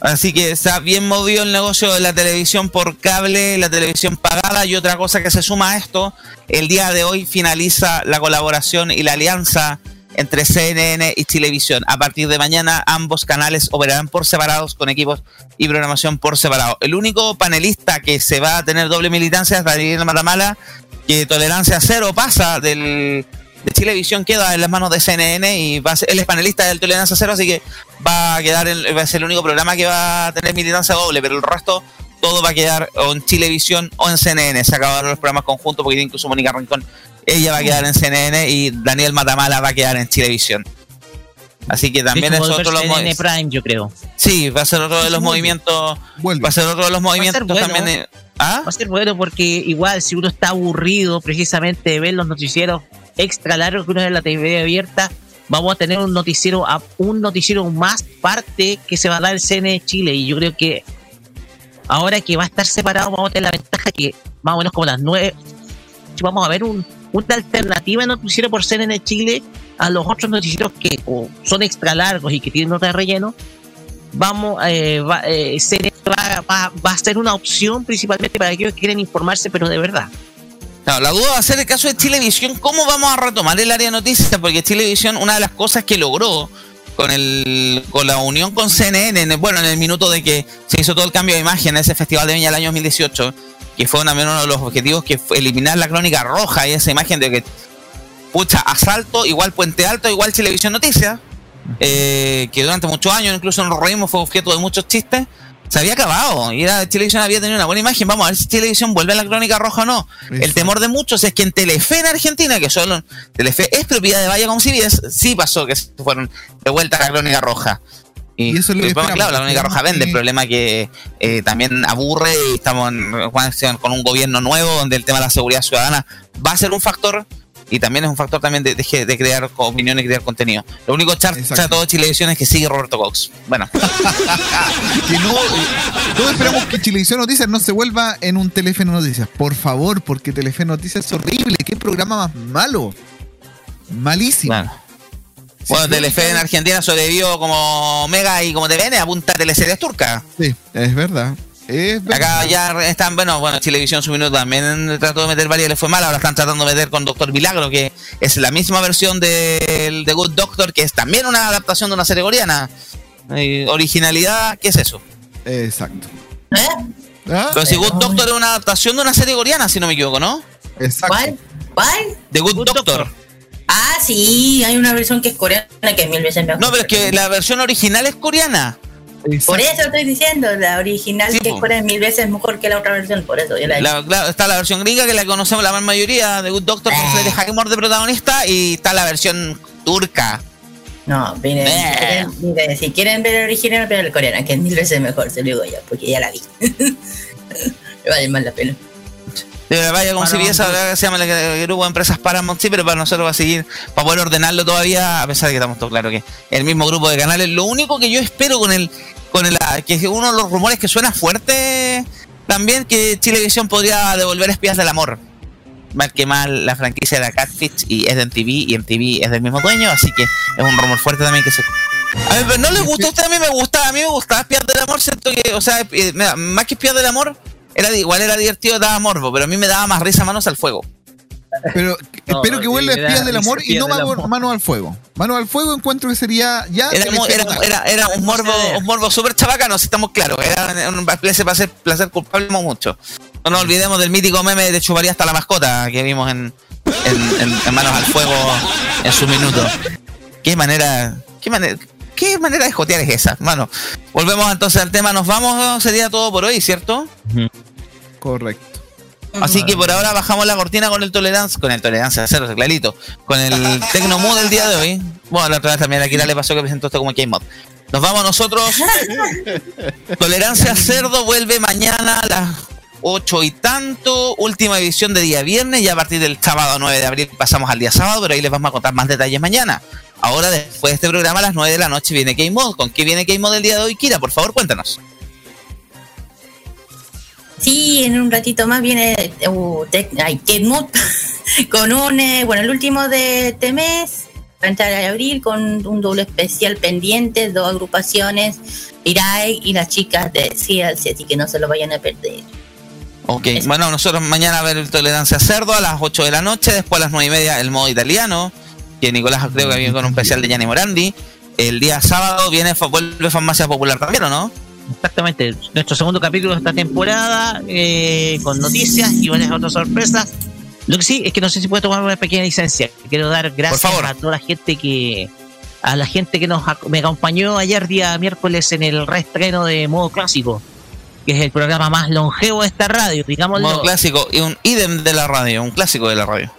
Así que está bien movido el negocio de la televisión por cable, la televisión pagada y otra cosa que se suma a esto, el día de hoy finaliza la colaboración y la alianza entre CNN y Televisión. A partir de mañana ambos canales operarán por separados con equipos y programación por separado. El único panelista que se va a tener doble militancia es Daniel Matamala, que tolerancia cero pasa del de Chilevisión queda en las manos de CNN y va a ser- él es panelista del Tolerancia Cero, así que va a quedar en- va a ser el único programa que va a tener militancia doble, pero el resto todo va a quedar o en Chilevisión o en CNN. Se acabaron los programas conjuntos porque incluso Mónica Rincón, ella va a quedar en CNN y Daniel Matamala va a quedar en Chilevisión. Así que también es otro de los verse en mo- Prime, yo creo. Sí, va a ser otro de los movimientos. Va a ser otro de los movimientos bueno. también. eh, ¿Ah? Va a ser bueno porque igual si uno está aburrido precisamente de ver los noticieros extra largos que uno ve en la TV abierta, vamos a tener un noticiero a- un noticiero más parte que se va a dar el CN Chile y yo creo que ahora que va a estar separado vamos a tener la ventaja que más o menos como las nueve vamos a ver un, una alternativa de noticiero por CNN Chile a los otros noticieros que son extra largos y que tienen nota de relleno vamos eh, va, eh, va, va- va a ser una opción principalmente para aquellos que quieren informarse pero de verdad Claro, la duda va a ser el caso de Chilevisión. ¿Cómo vamos a retomar el área de noticias? Porque Chilevisión, una de las cosas que logró con el con la unión con CNN, en el- bueno, en el minuto de que se hizo todo el cambio de imagen en ese Festival de Viña del año 2018, que fue también uno de los objetivos que fue eliminar la crónica roja y esa imagen de que, pucha, asalto, igual Puente Alto, igual Chilevisión Noticias, eh, que durante muchos años, incluso en los reímos, fue objeto de muchos chistes. Se había acabado y era, Chilevisión había tenido una buena imagen. Vamos a ver si Chilevisión vuelve a la crónica roja o no. El temor de muchos es que en Telefe en Argentina, que solo Telefe es propiedad de Viacom CBS, sí pasó que se fueron de vuelta a la crónica roja. Y, Y eso es lo que bueno, claro, la crónica roja vende. El problema que eh, también aburre y estamos en- con un gobierno nuevo donde el tema de la seguridad ciudadana va a ser un factor Y también es un factor también de, de, de crear opinión y crear contenido. Lo único chato de Chilevisión es que sigue Roberto Cox. Bueno, *laughs* que no, todos esperamos que Chilevisión Noticias no se vuelva en un Telefe Noticias. Por favor, porque Telefe Noticias es horrible. ¿Qué programa más malo? Malísimo. bueno. Bueno, Sí, Telefe en Argentina sobrevivió como Mega y como TVN a punta de teleseries turcas. Sí, es verdad. Es verdad. Acá ya están, bueno, bueno, Chilevisión su minuto también trató de meter varias y le fue mal, ahora están tratando de meter con Doctor Milagro, que es la misma versión de, de Good Doctor, que es también una adaptación de una serie coreana. Eh, originalidad, ¿qué es eso? Exacto. ¿Eh? ¿Ah? Pero si Good Doctor es una adaptación de una serie coreana, si no me equivoco, ¿no? Exacto. ¿Cuál? ¿Cuál? De Good, Good Doctor. Doctor. Sí, hay una versión que es coreana que es mil veces mejor. No, pero es que la versión original es coreana. Por eso estoy diciendo, la original Sí, que es coreana es mil veces mejor que la otra versión, por eso yo la La- claro, está la versión gringa que la conocemos la gran mayoría de Good Doctor con Freddie Highmore de protagonista y está la versión turca. No, miren, Eh. si quieren, miren, si quieren ver el original, vean el coreano, que es mil veces mejor, se lo digo yo, porque ya la vi. *laughs* vale más la pena. De verdad, vaya como si Paramount viese ahora que se llama el grupo de empresas Paramount, sí, pero para nosotros va a seguir, para poder ordenarlo todavía, a pesar de que estamos todos claros que el mismo grupo de canales. Lo único que yo espero con el, con el, ah, que es uno de los rumores que suena fuerte también, que Chilevisión podría devolver Espías del Amor. Mal que mal, la franquicia de la Catfish y es de MTV y MTV es del mismo dueño, así que es un rumor fuerte también que se. A ver, pero no le gusta a usted, a mí me gusta, a mí me gustaba Espías del Amor, siento que, o sea, eh, más que Espías del Amor, era, igual era divertido, daba morbo, pero a mí me daba más risa manos al fuego. Pero No, espero que vuelva Espías del Amor y no del mano, Amor. mano al fuego. Mano al fuego encuentro que sería ya. Era, mu- era, era, era un morbo, un morbo súper chabacano, si estamos claros. Era un placer, placer, placer culpable mucho. No nos olvidemos del mítico meme de chuparía hasta la mascota que vimos en, en, en- en Manos al Fuego en su minuto. Qué manera, qué manera, qué manera de jotear es esa, mano. Volvemos entonces al tema, nos vamos, sería todo por hoy, ¿cierto? Correcto. Así que por ahora bajamos la cortina con el tolerancia, con el tolerancia cero, clarito, con el *laughs* Tecnomood del día de hoy. Bueno, la otra vez también a Kira le pasó que presentó esto como K-Mod. Nos vamos nosotros. *laughs* Tolerancia Cerdo vuelve mañana a las 8 y tanto. Última edición de día viernes y a partir del sábado 9 de abril pasamos al día sábado, pero ahí les vamos a contar más detalles mañana. Ahora, después de este programa, a las 9 de la noche viene K-Mod. ¿Con qué viene K-Mod el día de hoy, Kira? Por favor, cuéntanos. Sí, en un ratito más viene uh, Tec- ay, Kate Mood *laughs* con un, eh, bueno, el último de este mes, va a entrar a abril con un doble especial pendiente, dos agrupaciones, Irai y las chicas de CLC, así que no se lo vayan a perder. Ok, bueno, nosotros mañana a ver el Tolerancia Cerdo a las 8 de la noche, después a las 9 y media el modo italiano, que Nicolás creo que viene con un especial de Gianni Morandi. El día sábado viene vuelve Farmacia Popular también, ¿o no? Exactamente, nuestro segundo capítulo de esta temporada, eh, con noticias y varias otras sorpresas. Lo que sí es que no sé si puedo tomar una pequeña licencia. Quiero dar gracias favor. a toda la gente que a la gente que nos me acompañó ayer día miércoles en el reestreno de modo clásico, que es el programa más longevo de esta radio, digámoslo. Modo clásico y un idem de la radio, un clásico de la radio.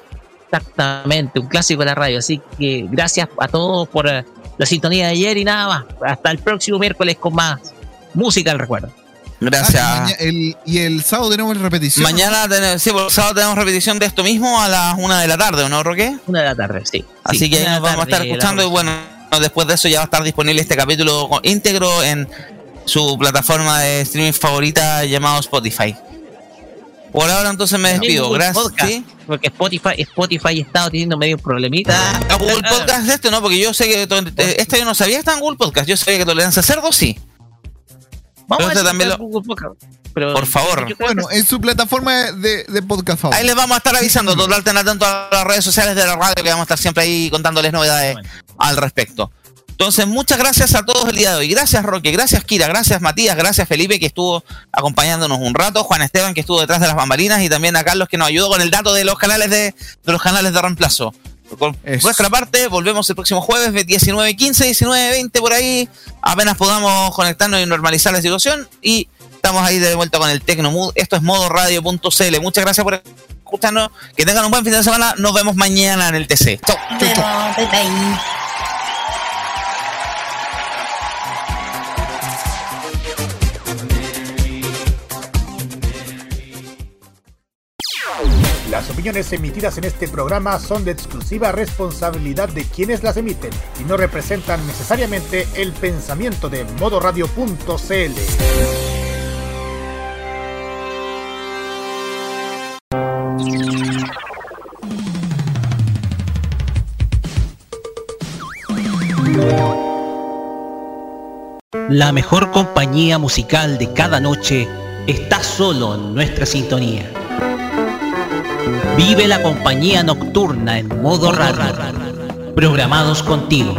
Exactamente, un clásico de la radio. Así que gracias a todos por eh, la sintonía de ayer y nada más. Hasta el próximo miércoles con más música al recuerdo. Gracias. Ah, y, el- y el sábado tenemos la repetición. Mañana tenemos, sí, por el sábado tenemos repetición de esto mismo a las 1 de la tarde, ¿o no, Roque? Una de la tarde, sí. Así Sí, que ahí una nos vamos a estar escuchando y bueno, después de eso ya va a estar disponible este capítulo íntegro en su plataforma de streaming favorita llamado Spotify. Por ahora entonces me despido, gracias. Porque Spotify, Spotify estado teniendo medio problemita. ¿A Google Podcast de esto no? Porque yo sé que esto yo no sabía que estaba en Google Podcast, yo sabía que Tolerancia Cerdo sí. Vamos Pero a este también lo- Google Podcast. Pero Por favor. Bueno, en su plataforma de, de podcast Ahí favorita. les vamos a estar avisando, total, ten atento a las redes sociales de la radio que vamos a estar siempre ahí contándoles novedades Bueno. al respecto. Entonces, muchas gracias a todos el día de hoy. Gracias, Roque. Gracias, Kira. Gracias, Matías. Gracias, Felipe, que estuvo acompañándonos un rato. Juan Esteban, que estuvo detrás de las bambalinas. Y también a Carlos, que nos ayudó con el dato de los canales de, de los canales de reemplazo. Por Eso. nuestra parte, volvemos el próximo jueves, 19.15, 19.20 por ahí. Apenas podamos conectarnos y normalizar la situación. Y estamos ahí de vuelta con el Tecnomood. Esto es modoradio.cl. Muchas gracias por escucharnos. Que tengan un buen fin de semana. Nos vemos mañana en el TC. Chau. Bye bye. Las opiniones emitidas en este programa son de exclusiva responsabilidad de quienes las emiten y no representan necesariamente el pensamiento de modoradio.cl. La mejor compañía musical de cada noche está solo en nuestra sintonía. Vive la compañía nocturna en modo radio. Programados contigo.